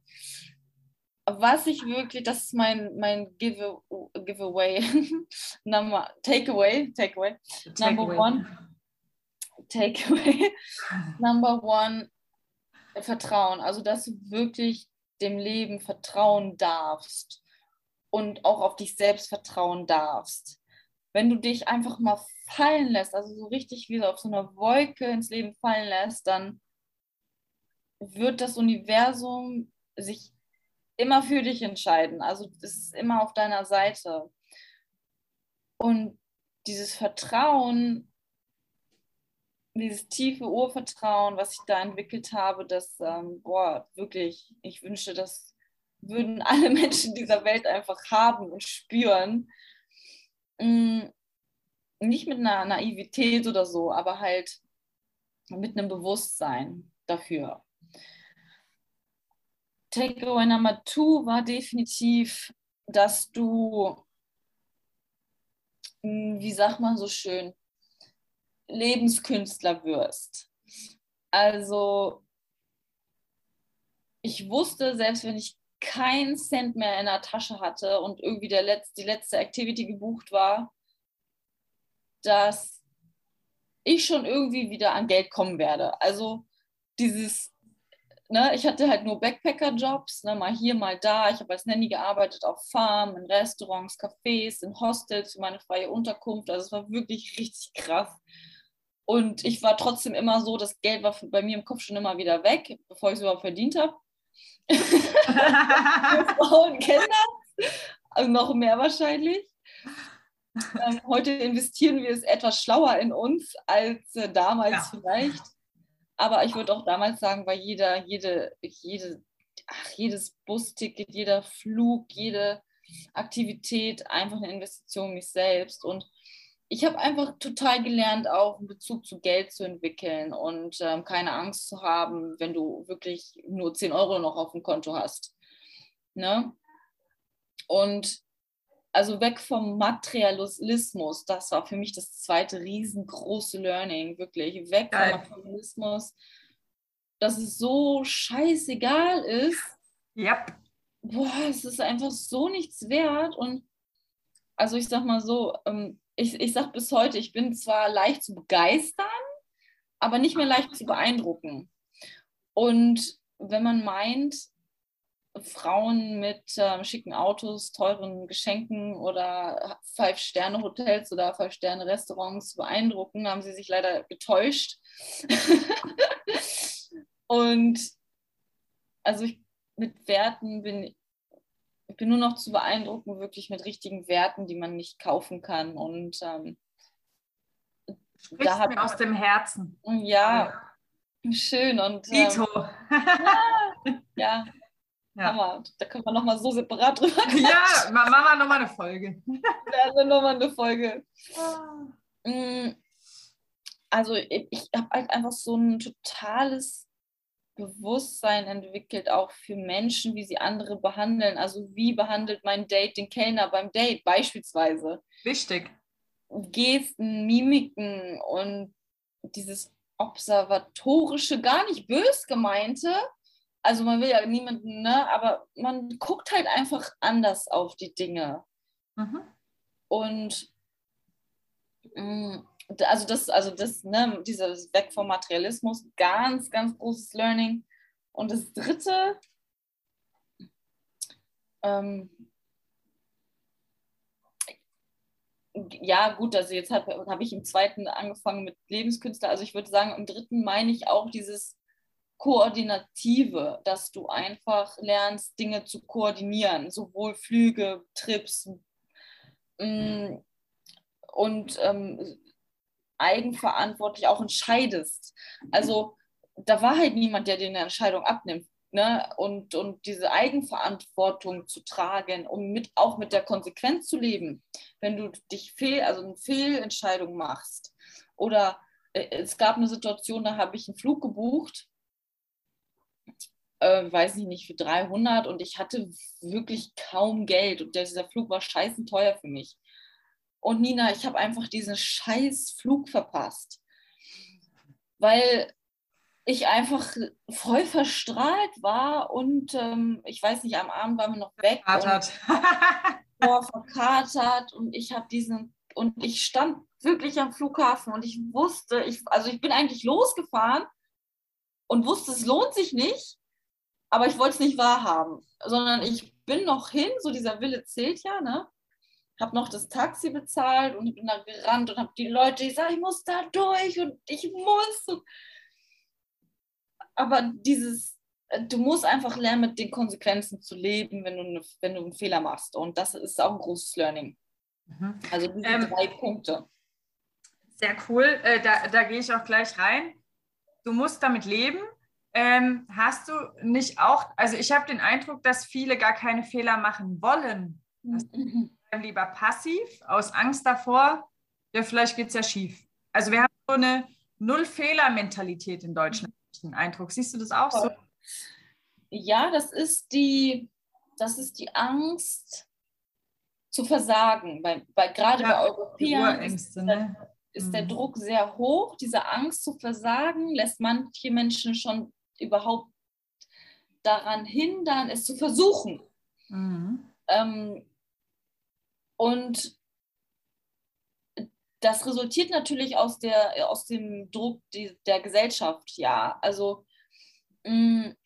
was ich wirklich, das ist mein, mein Give, Giveaway, number, Takeaway, Takeaway, take number away. one, Takeaway, number one, Vertrauen. Also, dass du wirklich dem Leben vertrauen darfst und auch auf dich selbst vertrauen darfst. Wenn du dich einfach mal fallen lässt, also so richtig wie so auf so einer Wolke ins Leben fallen lässt, dann wird das Universum sich immer für dich entscheiden. Also es ist immer auf deiner Seite. Und dieses Vertrauen, dieses tiefe Urvertrauen, was ich da entwickelt habe, das, ähm, boah, wirklich, ich wünsche, das würden alle Menschen dieser Welt einfach haben und spüren. Mm, nicht mit einer Naivität oder so, aber halt mit einem Bewusstsein dafür. Takeaway Nummer two war definitiv, dass du, hm, wie sagt man so schön, Lebenskünstler wirst. Also ich wusste, selbst wenn ich keinen Cent mehr in der Tasche hatte und irgendwie der Letz-, die letzte Activity gebucht war, dass ich schon irgendwie wieder an Geld kommen werde. Also dieses ne, ich hatte halt nur Backpacker-Jobs, ne, mal hier, mal da. Ich habe als Nanny gearbeitet auf Farmen, in Restaurants, Cafés, in Hostels für meine freie Unterkunft. Also es war wirklich richtig krass. Und ich war trotzdem immer so, das Geld war bei mir im Kopf schon immer wieder weg, bevor ich es überhaupt verdient habe. Frauen kennen das. Also noch mehr wahrscheinlich. Ähm, heute investieren wir es etwas schlauer in uns als äh, damals ja. vielleicht. Aber ich würde auch damals sagen, weil jeder, jede, jede, ach, jedes Busticket, jeder Flug, jede Aktivität einfach eine Investition in mich selbst. Und ich habe einfach total gelernt, auch einen Bezug zu Geld zu entwickeln und ähm, keine Angst zu haben, wenn du wirklich nur 10 Euro noch auf dem Konto hast. Ne? Und also weg vom Materialismus, das war für mich das zweite riesengroße Learning, wirklich. Weg Geil. vom Materialismus, dass es so scheißegal ist. Yep. boah, es ist einfach so nichts wert. Und also ich sag mal so, ähm, ich, ich sag bis heute, ich bin zwar leicht zu begeistern, aber nicht mehr leicht zu beeindrucken. Und wenn man meint, Frauen mit äh, schicken Autos, teuren Geschenken oder Fünf-Sterne-Hotels oder Fünf-Sterne-Restaurants beeindrucken, haben sie sich leider getäuscht. und also ich, mit Werten bin ich bin nur noch zu beeindrucken, wirklich mit richtigen Werten, die man nicht kaufen kann. Und ähm, da habe aus dem Herzen. Ja, schön. Und. Ähm, ja, ja. Hammer. Da können wir nochmal so separat drüber reden. Ja, machen wir nochmal eine Folge. Ja, nochmal eine Folge. Ah. Also ich, ich habe halt einfach so ein totales Bewusstsein entwickelt, auch für Menschen, wie sie andere behandeln. Also wie behandelt mein Date den Kellner beim Date beispielsweise? Wichtig. Gesten, Mimiken und dieses observatorische, gar nicht bös gemeinte, also man will ja niemanden, ne, aber man guckt halt einfach anders auf die Dinge. Mhm. Und mh, mm, also das, also das, ne, dieses Weg vom Materialismus, ganz, ganz großes Learning. Und das dritte, ähm, ja, gut, also jetzt habe hab ich im zweiten angefangen mit Lebenskünstler. Also ich würde sagen, im dritten meine ich auch dieses Koordinative, dass du einfach lernst, Dinge zu koordinieren, sowohl Flüge, Trips mm, und ähm, eigenverantwortlich auch entscheidest. Also da war halt niemand, der dir eine Entscheidung abnimmt. Ne? Und, und diese Eigenverantwortung zu tragen, um mit, auch mit der Konsequenz zu leben, wenn du dich fehl, also eine Fehlentscheidung machst. Oder äh, es gab eine Situation, da habe ich einen Flug gebucht äh, weiß ich nicht, für 300 und ich hatte wirklich kaum Geld und dieser Flug war scheißen teuer für mich. Und Nina, ich habe einfach diesen scheiß Flug verpasst, weil ich einfach voll verstrahlt war und ähm, ich weiß nicht, am Abend waren wir noch weg. Verkatert. Und, verkatert und ich habe diesen und ich stand wirklich am Flughafen und ich wusste, ich, also ich bin eigentlich losgefahren und wusste, es lohnt sich nicht, aber ich wollte es nicht wahrhaben, sondern ich bin noch hin, so dieser Wille zählt ja, ne? Habe noch das Taxi bezahlt und bin da gerannt und habe die Leute gesagt, ich muss da durch und ich muss. Aber dieses, äh, du musst einfach lernen, mit den Konsequenzen zu leben, wenn du, eine, wenn du einen Fehler machst. Und das ist auch ein großes Learning. Mhm. Also diese ähm, drei Punkte. Sehr cool. Äh, da, da gehe ich auch gleich rein. Du musst damit leben ähm, hast du nicht auch, also ich habe den Eindruck, dass viele gar keine Fehler machen wollen. Mhm. Lieber passiv, aus Angst davor, ja, vielleicht geht es ja schief. Also wir haben so eine Null-Fehler-Mentalität in Deutschland, den Eindruck. Siehst du das auch so? Ja, das ist die, das ist die Angst zu versagen. Bei, bei, gerade ja, bei Europäern ist, ne? ist der mhm. Druck sehr hoch. Diese Angst zu versagen lässt manche Menschen schon überhaupt daran hindern, es zu versuchen. Mhm. Ähm, und das resultiert natürlich aus, der, aus dem Druck die, der Gesellschaft, ja. Also mh, mm,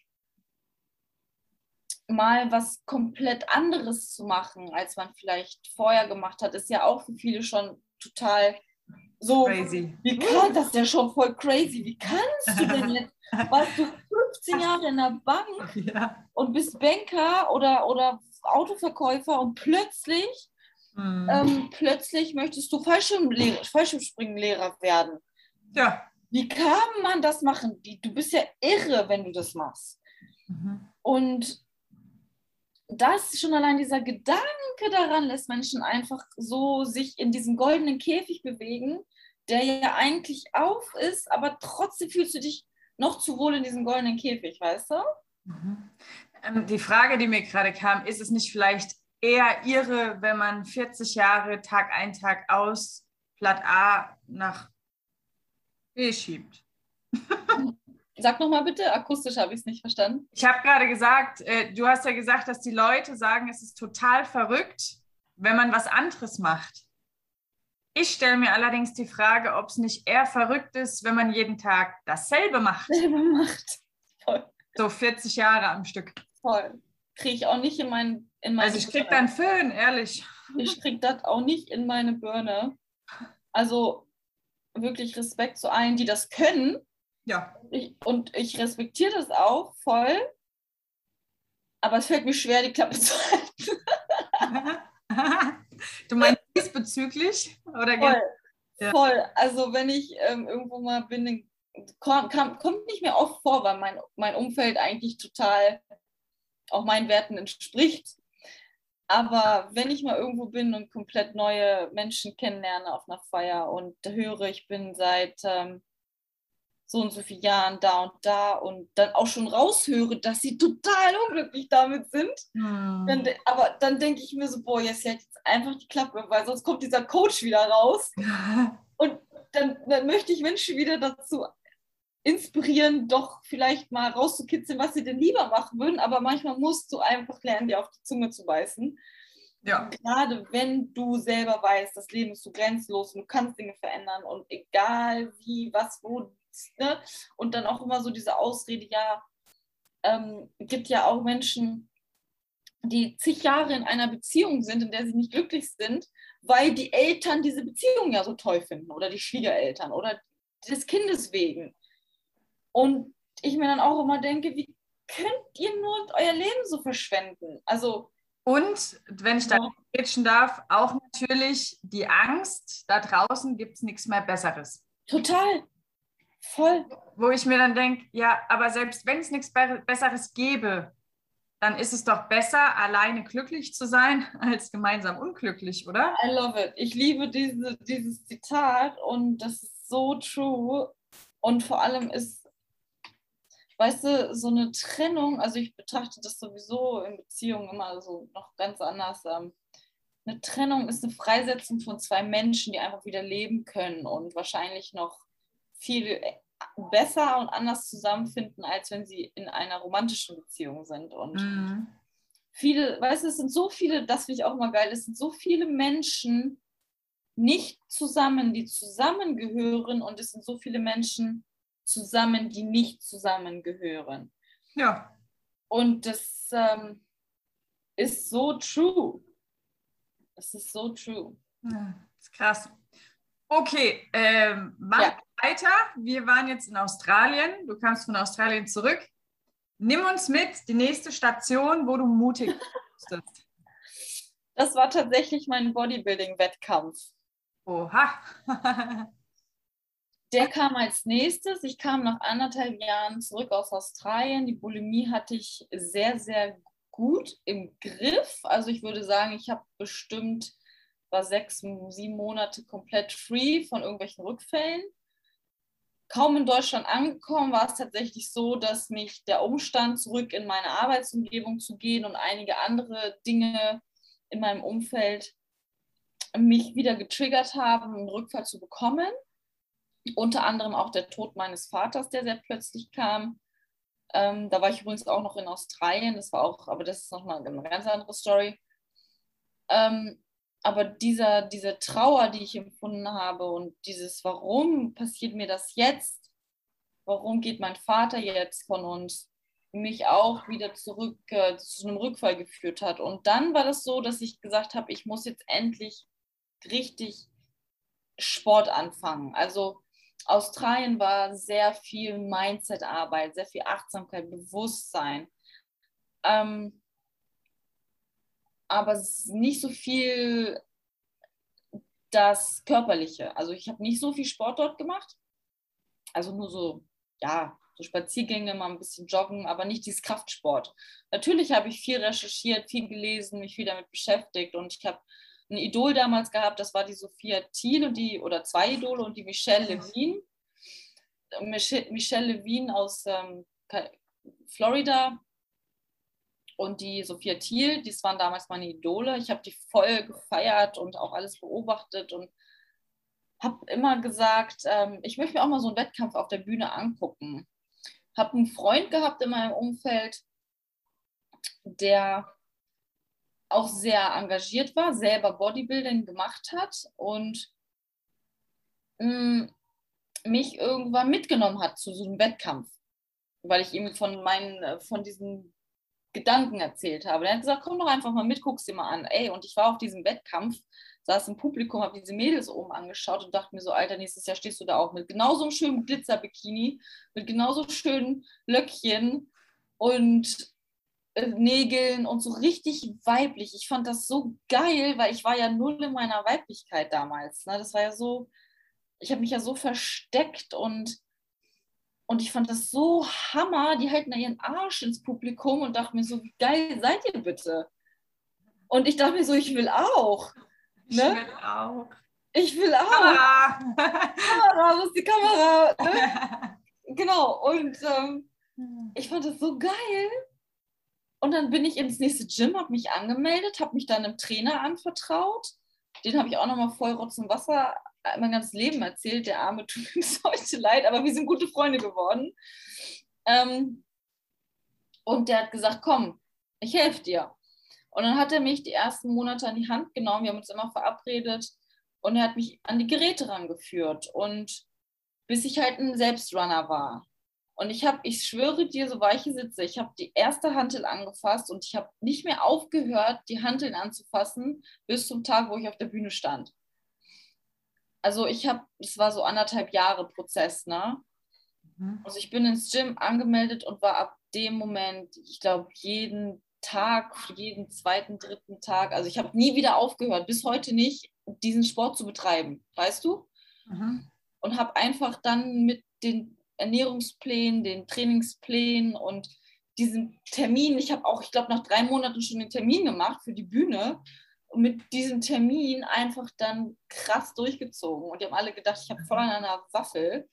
mal was komplett anderes zu machen, als man vielleicht vorher gemacht hat, ist ja auch für viele schon total so. Crazy. Wie kann das ja schon voll crazy? Wie kannst du denn jetzt warst du 15 Jahre in der Bank ja. und bist Banker oder, oder Autoverkäufer und plötzlich, mhm. ähm, plötzlich möchtest du Fallschirmlehrer, Fallschirmspringenlehrer werden. Ja. Wie kann man das machen? Du bist ja irre, wenn du das machst. Mhm. Und das schon allein dieser Gedanke daran lässt Menschen einfach so sich in diesen goldenen Käfig bewegen, der ja eigentlich auf ist, aber trotzdem fühlst du dich noch zu wohl in diesem goldenen Käfig, weißt du? Mhm. Ähm, die Frage, die mir gerade kam, ist es nicht vielleicht eher irre, wenn man 40 Jahre Tag ein, Tag aus Blatt A nach B schiebt? Sag nochmal bitte, akustisch habe ich es nicht verstanden. Ich habe gerade gesagt, äh, du hast ja gesagt, dass die Leute sagen, es ist total verrückt, wenn man was anderes macht. Ich stelle mir allerdings die Frage, ob es nicht eher verrückt ist, wenn man jeden Tag dasselbe macht. Selber macht. Voll. So 40 Jahre am Stück. Voll. Kriege ich auch nicht in mein, in meine Also ich krieg dann Föhn, ehrlich. Ich krieg das auch nicht in meine Birne. Also wirklich Respekt zu allen, die das können. Ja. Ich, und ich respektiere das auch voll. Aber es fällt mir schwer, die Klappe zu halten. du meinst diesbezüglich? Oder voll. Ja. voll. Also wenn ich ähm, irgendwo mal bin, kommt, kommt nicht mehr oft vor, weil mein, mein Umfeld eigentlich total auch meinen Werten entspricht. Aber wenn ich mal irgendwo bin und komplett neue Menschen kennenlerne auf einer Feier und höre, ich bin seit ähm, so und so vielen Jahren da und da und dann auch schon raushöre, dass sie total unglücklich damit sind, hm. dann, aber dann denke ich mir so, boah, jetzt hält jetzt einfach die Klappe, weil sonst kommt dieser Coach wieder raus. und dann, dann möchte ich Menschen wieder dazu inspirieren, doch vielleicht mal rauszukitzeln, was sie denn lieber machen würden. Aber manchmal musst du einfach lernen, dir auf die Zunge zu beißen. Ja. Gerade wenn du selber weißt, das Leben ist so grenzlos und du kannst Dinge verändern und egal wie, was, wo, ne? und dann auch immer so diese Ausrede, ja, ähm, gibt ja auch Menschen, die zig Jahre in einer Beziehung sind, in der sie nicht glücklich sind, weil die Eltern diese Beziehung ja so toll finden oder die Schwiegereltern oder des Kindes wegen. Und ich mir dann auch immer denke, wie könnt ihr nur euer Leben so verschwenden? Also. Und, wenn ich da ja. darf, auch natürlich die Angst, da draußen gibt es nichts mehr Besseres. Total. Voll. Wo ich mir dann denke, ja, aber selbst wenn es nichts Besseres gäbe, dann ist es doch besser, alleine glücklich zu sein, als gemeinsam unglücklich, oder? I love it. Ich liebe diese, dieses Zitat und das ist so true. Und vor allem ist weißt du, so eine Trennung, also ich betrachte das sowieso in Beziehungen immer so noch ganz anders. Ähm, eine Trennung ist eine Freisetzung von zwei Menschen, die einfach wieder leben können und wahrscheinlich noch viel äh, besser und anders zusammenfinden, als wenn sie in einer romantischen Beziehung sind. Und mhm. viele, weißt du, es sind so viele, das finde ich auch immer geil, es sind so viele Menschen nicht zusammen, die zusammengehören und es sind so viele Menschen, zusammen, die nicht zusammengehören. Ja. Und das ähm, ist so true. Es ist so true. Ja, ist krass. Okay, ähm, mach ja. weiter. Wir waren jetzt in Australien. Du kamst von Australien zurück. Nimm uns mit, die nächste Station, wo du mutig bist. Das war tatsächlich mein Bodybuilding-Wettkampf. Oha. Der kam als nächstes. Ich kam nach anderthalb Jahren zurück aus Australien. Die Bulimie hatte ich sehr, sehr gut im Griff. Also ich würde sagen, ich habe bestimmt war sechs, sieben Monate komplett free von irgendwelchen Rückfällen. Kaum in Deutschland angekommen, war es tatsächlich so, dass mich der Umstand, zurück in meine Arbeitsumgebung zu gehen und einige andere Dinge in meinem Umfeld mich wieder getriggert haben, einen Rückfall zu bekommen. Unter anderem auch der Tod meines Vaters, der sehr plötzlich kam. Ähm, da war ich übrigens auch noch in Australien. Das war auch, aber das ist nochmal eine ganz andere Story. Ähm, aber dieser, diese Trauer, die ich empfunden habe und dieses, warum passiert mir das jetzt? Warum geht mein Vater jetzt von uns? mich auch wieder zurück äh, zu einem Rückfall geführt hat. Und dann war das so, dass ich gesagt habe, ich muss jetzt endlich richtig Sport anfangen. Also Australien war sehr viel Mindset-Arbeit, sehr viel Achtsamkeit, Bewusstsein. Ähm, aber nicht so viel das Körperliche. Also ich habe nicht so viel Sport dort gemacht. Also nur so, ja, so Spaziergänge, mal ein bisschen joggen, aber nicht dieses Kraftsport. Natürlich habe ich viel recherchiert, viel gelesen, mich viel damit beschäftigt und ich habe ein Idol damals gehabt, das war die Sophia Thiel und die, oder zwei Idole und die Michelle Levine. Michelle Levine aus ähm, Florida und die Sophia Thiel, das waren damals meine Idole. Ich habe die voll gefeiert und auch alles beobachtet und habe immer gesagt, ähm, ich möchte mir auch mal so einen Wettkampf auf der Bühne angucken. habe einen Freund gehabt in meinem Umfeld, der auch sehr engagiert war, selber Bodybuilding gemacht hat und mh, mm, mich irgendwann mitgenommen hat zu so einem Wettkampf, weil ich ihm von meinen, äh, von diesen Gedanken erzählt habe. Er hat gesagt, komm doch einfach mal mit, guck's dir mal an. Ey, und ich war auf diesem Wettkampf, saß im Publikum, habe diese Mädels oben angeschaut und dachte mir so, Alter, nächstes Jahr stehst du da auch mit genauso einem schönen Glitzerbikini, mit genauso schönen Löckchen und äh, Nägeln und so richtig weiblich. Ich fand das so geil, weil ich war ja null in meiner Weiblichkeit damals. Ne? Das war ja so, ich habe mich ja so versteckt und und ich fand das so hammer. Die halten da ihren Arsch ins Publikum und dachte mir so, wie geil seid ihr bitte? Und ich dachte mir so, ich will auch. Ne? Ich will auch. Ich will auch. Kamera. Kamera, wo ist die Kamera? Ne? genau. Und ähm, ich fand das so geil. Und dann bin ich ins nächste Gym, habe mich angemeldet, habe mich dann einem Trainer anvertraut. Den habe ich auch nochmal voll Rotz und Wasser mein ganzes Leben erzählt, der Arme tut mir bis heute leid, aber wir sind gute Freunde geworden. Ähm, und der hat gesagt, komm, ich helfe dir. Und dann hat er mich die ersten Monate an die Hand genommen, wir haben uns immer verabredet und er hat mich an die Geräte rangeführt und bis ich halt ein Selbstrunner war. Und ich habe, ich schwöre dir, so weiche Sitze, ich habe die erste Hantel angefasst und ich habe nicht mehr aufgehört, die Hanteln anzufassen, bis zum Tag, wo ich auf der Bühne stand also ich habe, es war so anderthalb Jahre Prozess, ne? Mhm. Also ich bin ins Gym angemeldet und war ab dem Moment, ich glaube, jeden Tag, jeden zweiten, dritten Tag, also ich habe nie wieder aufgehört, bis heute nicht, diesen Sport zu betreiben, weißt du? Mhm. Und habe einfach dann mit den Ernährungsplänen, den Trainingsplänen und diesen Termin, ich habe auch, ich glaube, nach drei Monaten schon den Termin gemacht für die Bühne mit diesem Termin einfach dann krass durchgezogen. Und die haben alle gedacht, ich habe voll an einer Waffel.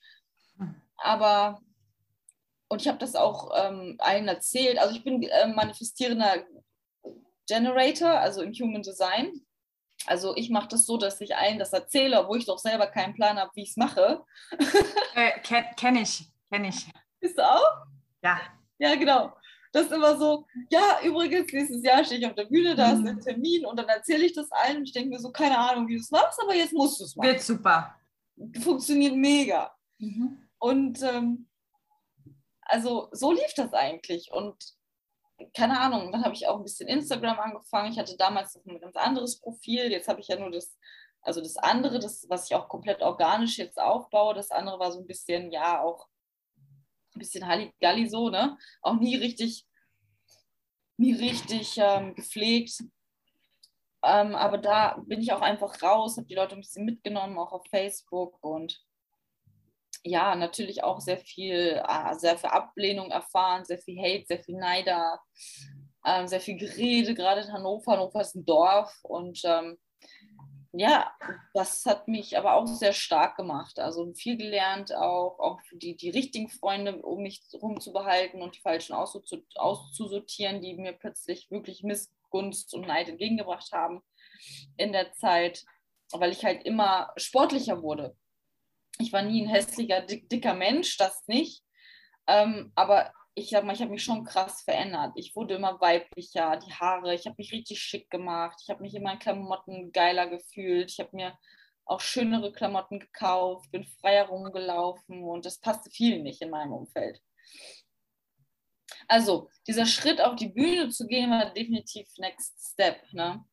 Aber, und ich habe das auch ähm, allen erzählt. Also ich bin äh, manifestierender Generator, also im Human Design. Also ich mache das so, dass ich allen das erzähle, obwohl ich doch selber keinen Plan habe, wie ich es mache. äh, Kenne kenn ich, kenne ich. Bist du auch? Ja. Ja, genau das ist immer so, ja, übrigens, nächstes Jahr stehe ich auf der Bühne, da ist ein mhm. Termin und dann erzähle ich das allen und ich denke mir so, keine Ahnung, wie du es machst, aber jetzt musst du es machen. Wird super. Funktioniert mega. Mhm. Und ähm, also so lief das eigentlich und keine Ahnung, dann habe ich auch ein bisschen Instagram angefangen. Ich hatte damals noch ein ganz anderes Profil, jetzt habe ich ja nur das, also das andere, das, was ich auch komplett organisch jetzt aufbaue, das andere war so ein bisschen, ja, auch ein bisschen Halligalli so, ne? Auch nie richtig, nie richtig ähm, gepflegt. Ähm, aber da bin ich auch einfach raus, habe die Leute ein bisschen mitgenommen, auch auf Facebook und ja, natürlich auch sehr viel, äh, sehr viel Ablehnung erfahren, sehr viel Hate, sehr viel Neider, äh, sehr viel Gerede, gerade in Hannover. Hannover ist ein Dorf und ähm, ja, das hat mich aber auch sehr stark gemacht. Also viel gelernt, auch, auch die, die richtigen Freunde, um mich rumzubehalten und die falschen auszusortieren, die mir plötzlich wirklich Missgunst und Neid entgegengebracht haben in der Zeit, weil ich halt immer sportlicher wurde. Ich war nie ein hässlicher, dick, dicker Mensch, das nicht. Ähm, aber ich sag mal, ich habe mich schon krass verändert. Ich wurde immer weiblicher, die Haare, ich habe mich richtig schick gemacht, ich habe mich in meinen Klamotten geiler gefühlt, ich habe mir auch schönere Klamotten gekauft, bin freier rumgelaufen und das passte viel nicht in meinem Umfeld. Also, dieser Schritt auf die Bühne zu gehen, war definitiv Next Step, ne?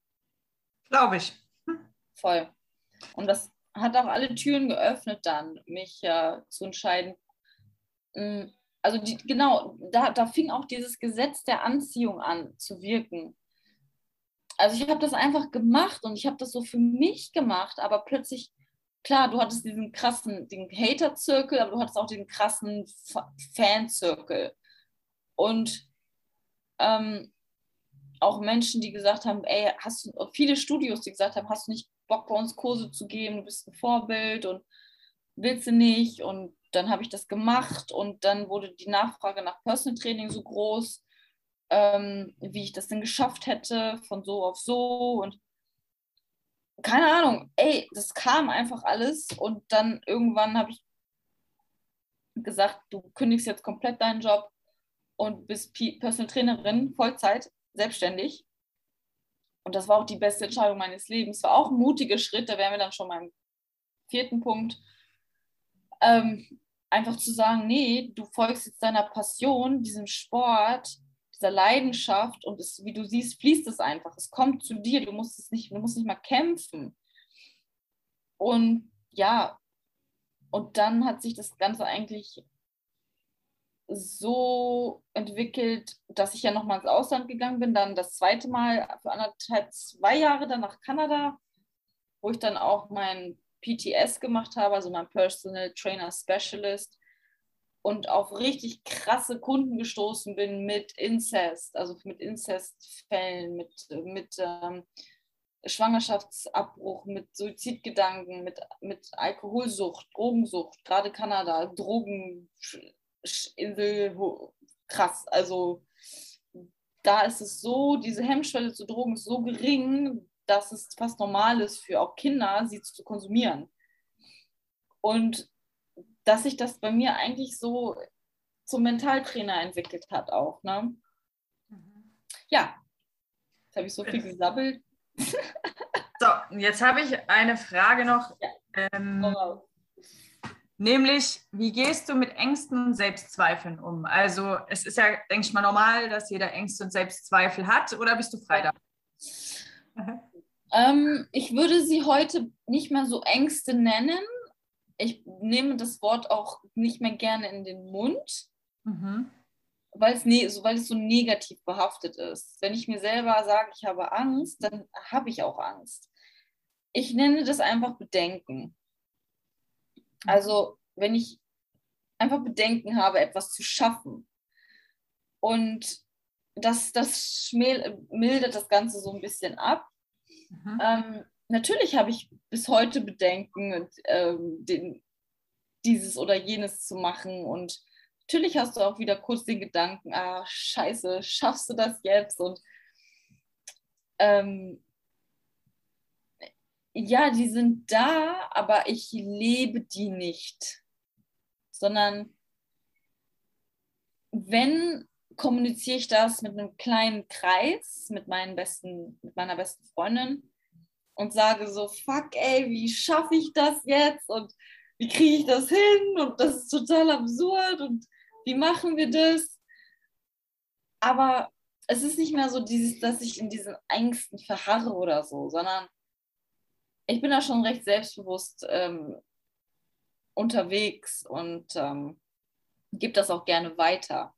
Glaube ich. Voll. Und das hat auch alle Türen geöffnet dann, mich äh, zu entscheiden, mh, hm, also die, genau, da, da fing auch dieses Gesetz der Anziehung an zu wirken. Also ich habe das einfach gemacht und ich habe das so für mich gemacht, aber plötzlich, klar, du hattest diesen krassen, den Hater-Zirkel, aber du hattest auch den krassen Fan-Zirkel. Und ähm, auch Menschen, die gesagt haben, ey, hast du, viele Studios, die gesagt haben, hast du nicht Bock bei uns Kurse zu geben, du bist ein Vorbild und willst du nicht und dann habe ich das gemacht und dann wurde die Nachfrage nach Personal Training so groß, ähm, wie ich das denn geschafft hätte, von so auf so und keine Ahnung, ey, das kam einfach alles und dann irgendwann habe ich gesagt, du kündigst jetzt komplett deinen Job und bist Personal Trainerin, Vollzeit, selbstständig. Und das war auch die beste Entscheidung meines Lebens. War auch ein mutiger Schritt, da wären wir dann schon beim vierten Punkt. Ähm, einfach zu sagen, nee, du folgst jetzt deiner Passion, diesem Sport, dieser Leidenschaft und es, wie du siehst, fließt es einfach. Es kommt zu dir, du musst es nicht, du musst nicht mal kämpfen. Und ja, und dann hat sich das Ganze eigentlich so entwickelt, dass ich ja nochmal ins Ausland gegangen bin, dann das zweite Mal für anderthalb, zwei Jahre dann nach Kanada, wo ich dann auch mein PTS gemacht habe, also mein Personal Trainer Specialist und auf richtig krasse Kunden gestoßen bin mit Incest, also mit Incestfällen, mit, mit ähm, Schwangerschaftsabbruch, mit Suizidgedanken, mit, mit Alkoholsucht, Drogensucht, gerade Kanada, Drogeninsel, krass. Also da ist es so, diese Hemmschwelle zu Drogen ist so gering, dass es fast normal ist für auch Kinder, sie zu konsumieren. Und dass sich das bei mir eigentlich so zum Mentaltrainer entwickelt hat auch. Ne? Mhm. Ja, jetzt habe ich so viel gesabbelt. so, jetzt habe ich eine Frage noch. Ja. Ähm, oh. Nämlich, wie gehst du mit Ängsten und Selbstzweifeln um? Also es ist ja, denke ich mal, normal, dass jeder Ängste und Selbstzweifel hat, oder bist du frei da? Ähm, ich würde sie heute nicht mehr so Ängste nennen. Ich nehme das Wort auch nicht mehr gerne in den Mund, mhm. weil, es ne weil es so negativ behaftet ist. Wenn ich mir selber sage, ich habe Angst, dann habe ich auch Angst. Ich nenne das einfach Bedenken. Also wenn ich einfach Bedenken habe, etwas zu schaffen und das, das mildert das Ganze so ein bisschen ab. Mhm. Ähm, natürlich habe ich bis heute Bedenken, ähm, den, dieses oder jenes zu machen. Und natürlich hast du auch wieder kurz den Gedanken, ah, scheiße, schaffst du das jetzt? Und ähm, ja, die sind da, aber ich lebe die nicht. Sondern wenn kommuniziere ich das mit einem kleinen Kreis, mit, meinen besten, mit meiner besten Freundin und sage so, fuck ey, wie schaffe ich das jetzt und wie kriege ich das hin und das ist total absurd und wie machen wir das? Aber es ist nicht mehr so dieses, dass ich in diesen Ängsten verharre oder so, sondern ich bin da schon recht selbstbewusst ähm, unterwegs und ähm, gebe das auch gerne weiter.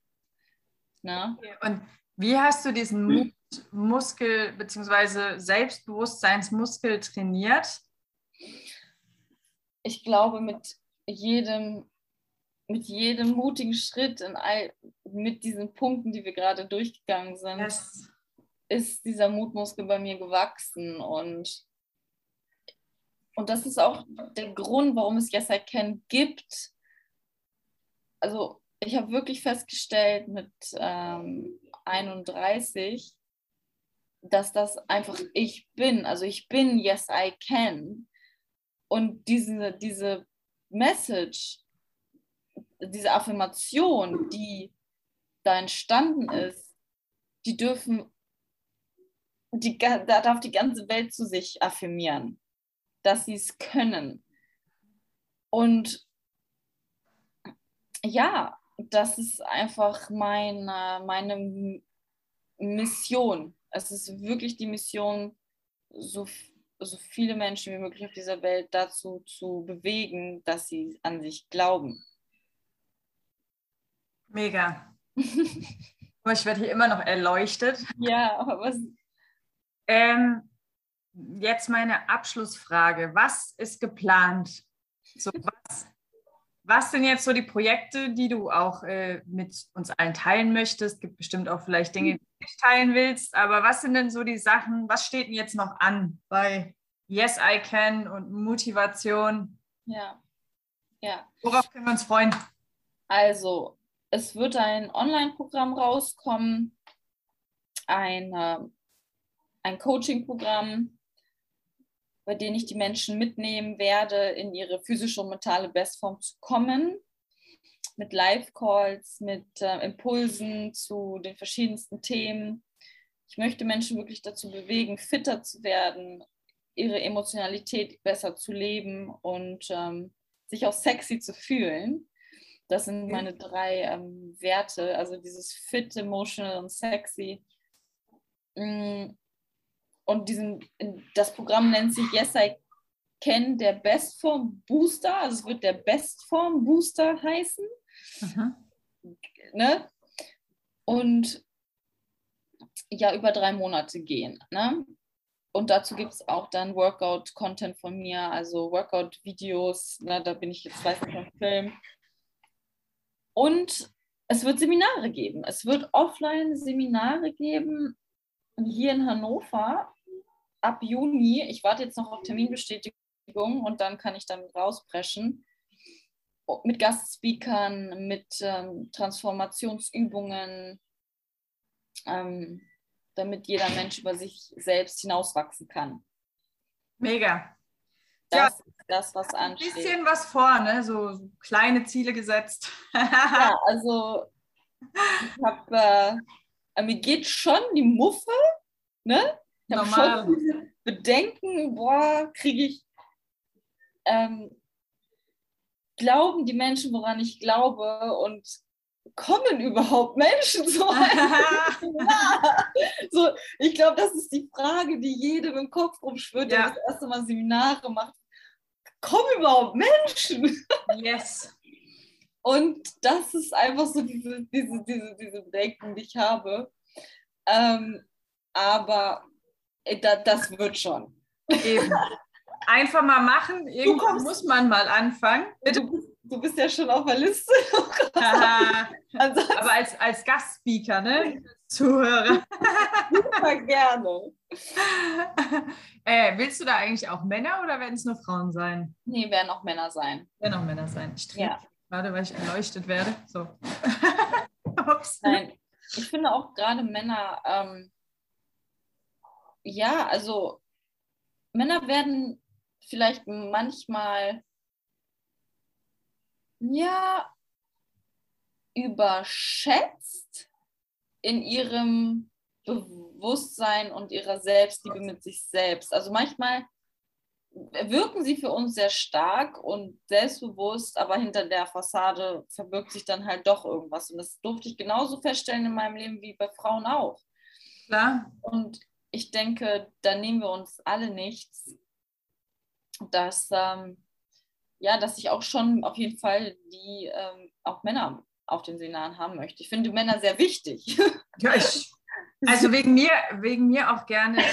Ne? Und wie hast du diesen Mut, Muskel bzw. Selbstbewusstseinsmuskel trainiert? Ich glaube, mit jedem, mit jedem mutigen Schritt in all, mit diesen Punkten, die wir gerade durchgegangen sind, yes. ist dieser Mutmuskel bei mir gewachsen. Und, und das ist auch der Grund, warum es Yes I Can gibt. Also ich habe wirklich festgestellt mit ähm, 31, dass das einfach ich bin. Also ich bin Yes, I can. Und diese, diese Message, diese Affirmation, die da entstanden ist, die dürfen, die, da darf die ganze Welt zu sich affirmieren, dass sie es können. Und ja, das ist einfach meine, meine Mission. Es ist wirklich die Mission, so, so viele Menschen wie möglich auf dieser Welt dazu zu bewegen, dass sie an sich glauben. Mega. ich werde hier immer noch erleuchtet. Ja, aber was. Ähm, jetzt meine Abschlussfrage. Was ist geplant? So, was was sind jetzt so die Projekte, die du auch äh, mit uns allen teilen möchtest? Es gibt bestimmt auch vielleicht Dinge, die du nicht teilen willst, aber was sind denn so die Sachen, was steht denn jetzt noch an bei Yes, I Can und Motivation? Ja, ja. Worauf können wir uns freuen? Also, es wird ein Online-Programm rauskommen, ein, äh, ein Coaching-Programm, bei denen ich die Menschen mitnehmen werde, in ihre physische und mentale Bestform zu kommen. mit Live-Calls, mit äh, Impulsen zu den verschiedensten Themen. Ich möchte Menschen wirklich dazu bewegen, fitter zu werden, ihre Emotionalität besser zu leben und ähm, sich auch sexy zu fühlen. Das sind meine drei ähm, Werte, also dieses fit, emotional und sexy. Mm, und diesen, das Programm nennt sich Yes I Can, der Bestform Booster. Also es wird der Bestform Booster heißen. Ne? Und ja, über drei Monate gehen. Ne? Und dazu gibt es auch dann Workout-Content von mir, also Workout-Videos. Ne? Da bin ich jetzt weiß nicht am Film. Und es wird Seminare geben. Es wird Offline-Seminare geben hier in Hannover ab Juni. Ich warte jetzt noch auf Terminbestätigung und dann kann ich dann rauspreschen mit Gastspeakern, mit ähm, Transformationsübungen, ähm, damit jeder Mensch über sich selbst hinauswachsen kann. Mega. Das ja, ist das, was ansteht. Ein bisschen was vor, ne? so kleine Ziele gesetzt. ja, also ich habe, äh, mir geht schon die Muffe, ne? Ich habe schon diese Bedenken, boah, kriege ich, ähm, glauben die Menschen, woran ich glaube und kommen überhaupt Menschen so? so ich glaube, das ist die Frage, die jedem im Kopf rumschwirrt, ja. der das erste Mal Seminare macht. Kommen überhaupt Menschen? Yes. Und das ist einfach so diese, diese, diese, diese Bedenken, die ich habe. Ähm, aber äh, da, das wird schon. Eben einfach mal machen. Irgendwann muss man mal anfangen. Du bist, du bist ja schon auf der Liste. Aber als, als Gastspeaker, ne? Zuhörer. Super gerne. Äh, willst du da eigentlich auch Männer oder werden es nur Frauen sein? Nee, werden auch Männer sein. Werden auch Männer sein. Ich ja. gerade, weil ich erleuchtet werde. So. Ups. Nein, ich finde auch gerade Männer, ähm, ja, also Männer werden vielleicht manchmal ja überschätzt in ihrem Bewusstsein und ihrer Selbstliebe mit sich selbst. Also manchmal wirken sie für uns sehr stark und selbstbewusst, aber hinter der Fassade verbirgt sich dann halt doch irgendwas. Und das durfte ich genauso feststellen in meinem Leben wie bei Frauen auch. Klar. Und ich denke, da nehmen wir uns alle nichts dass, ähm, ja, dass ich auch schon auf jeden Fall die ähm, auch Männer auf den Seminaren haben möchte. Ich finde Männer sehr wichtig. Ja, ich, also wegen mir, wegen mir auch gerne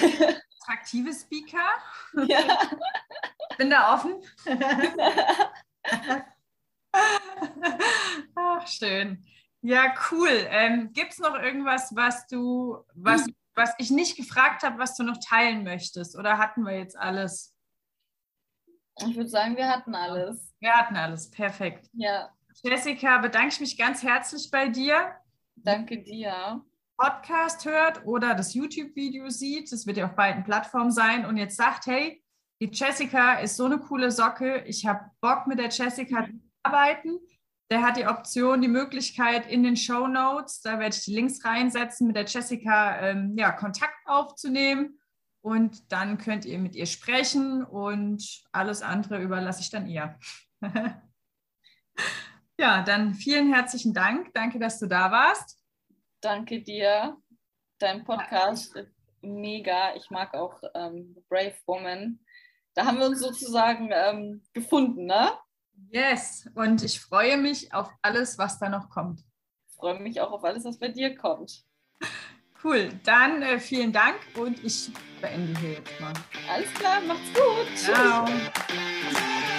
attraktive Speaker. Ja. Bin da offen. Ach, schön. Ja, cool. Ähm, Gibt es noch irgendwas, was du, was, was ich nicht gefragt habe, was du noch teilen möchtest? Oder hatten wir jetzt alles? Ich würde sagen, wir hatten alles. Wir hatten alles, perfekt. Ja. Jessica, bedanke ich mich ganz herzlich bei dir. Danke dir. Podcast hört oder das YouTube-Video sieht, das wird ja auf beiden Plattformen sein und jetzt sagt, hey, die Jessica ist so eine coole Socke, ich habe Bock mit der Jessica zu arbeiten. Der hat die Option, die Möglichkeit in den Show Notes, da werde ich die Links reinsetzen, mit der Jessica ähm, ja, Kontakt aufzunehmen und dann könnt ihr mit ihr sprechen und alles andere überlasse ich dann ihr. ja, dann vielen herzlichen Dank. Danke, dass du da warst. Danke dir. Dein Podcast ist mega. Ich mag auch ähm, Brave Woman. Da haben wir uns sozusagen ähm, gefunden, ne? Yes, und ich freue mich auf alles, was da noch kommt. Ich freue mich auch auf alles, was bei dir kommt. Cool, dann äh, vielen Dank und ich beende hier jetzt mal. Alles klar, macht's gut. Ciao. Tschüss.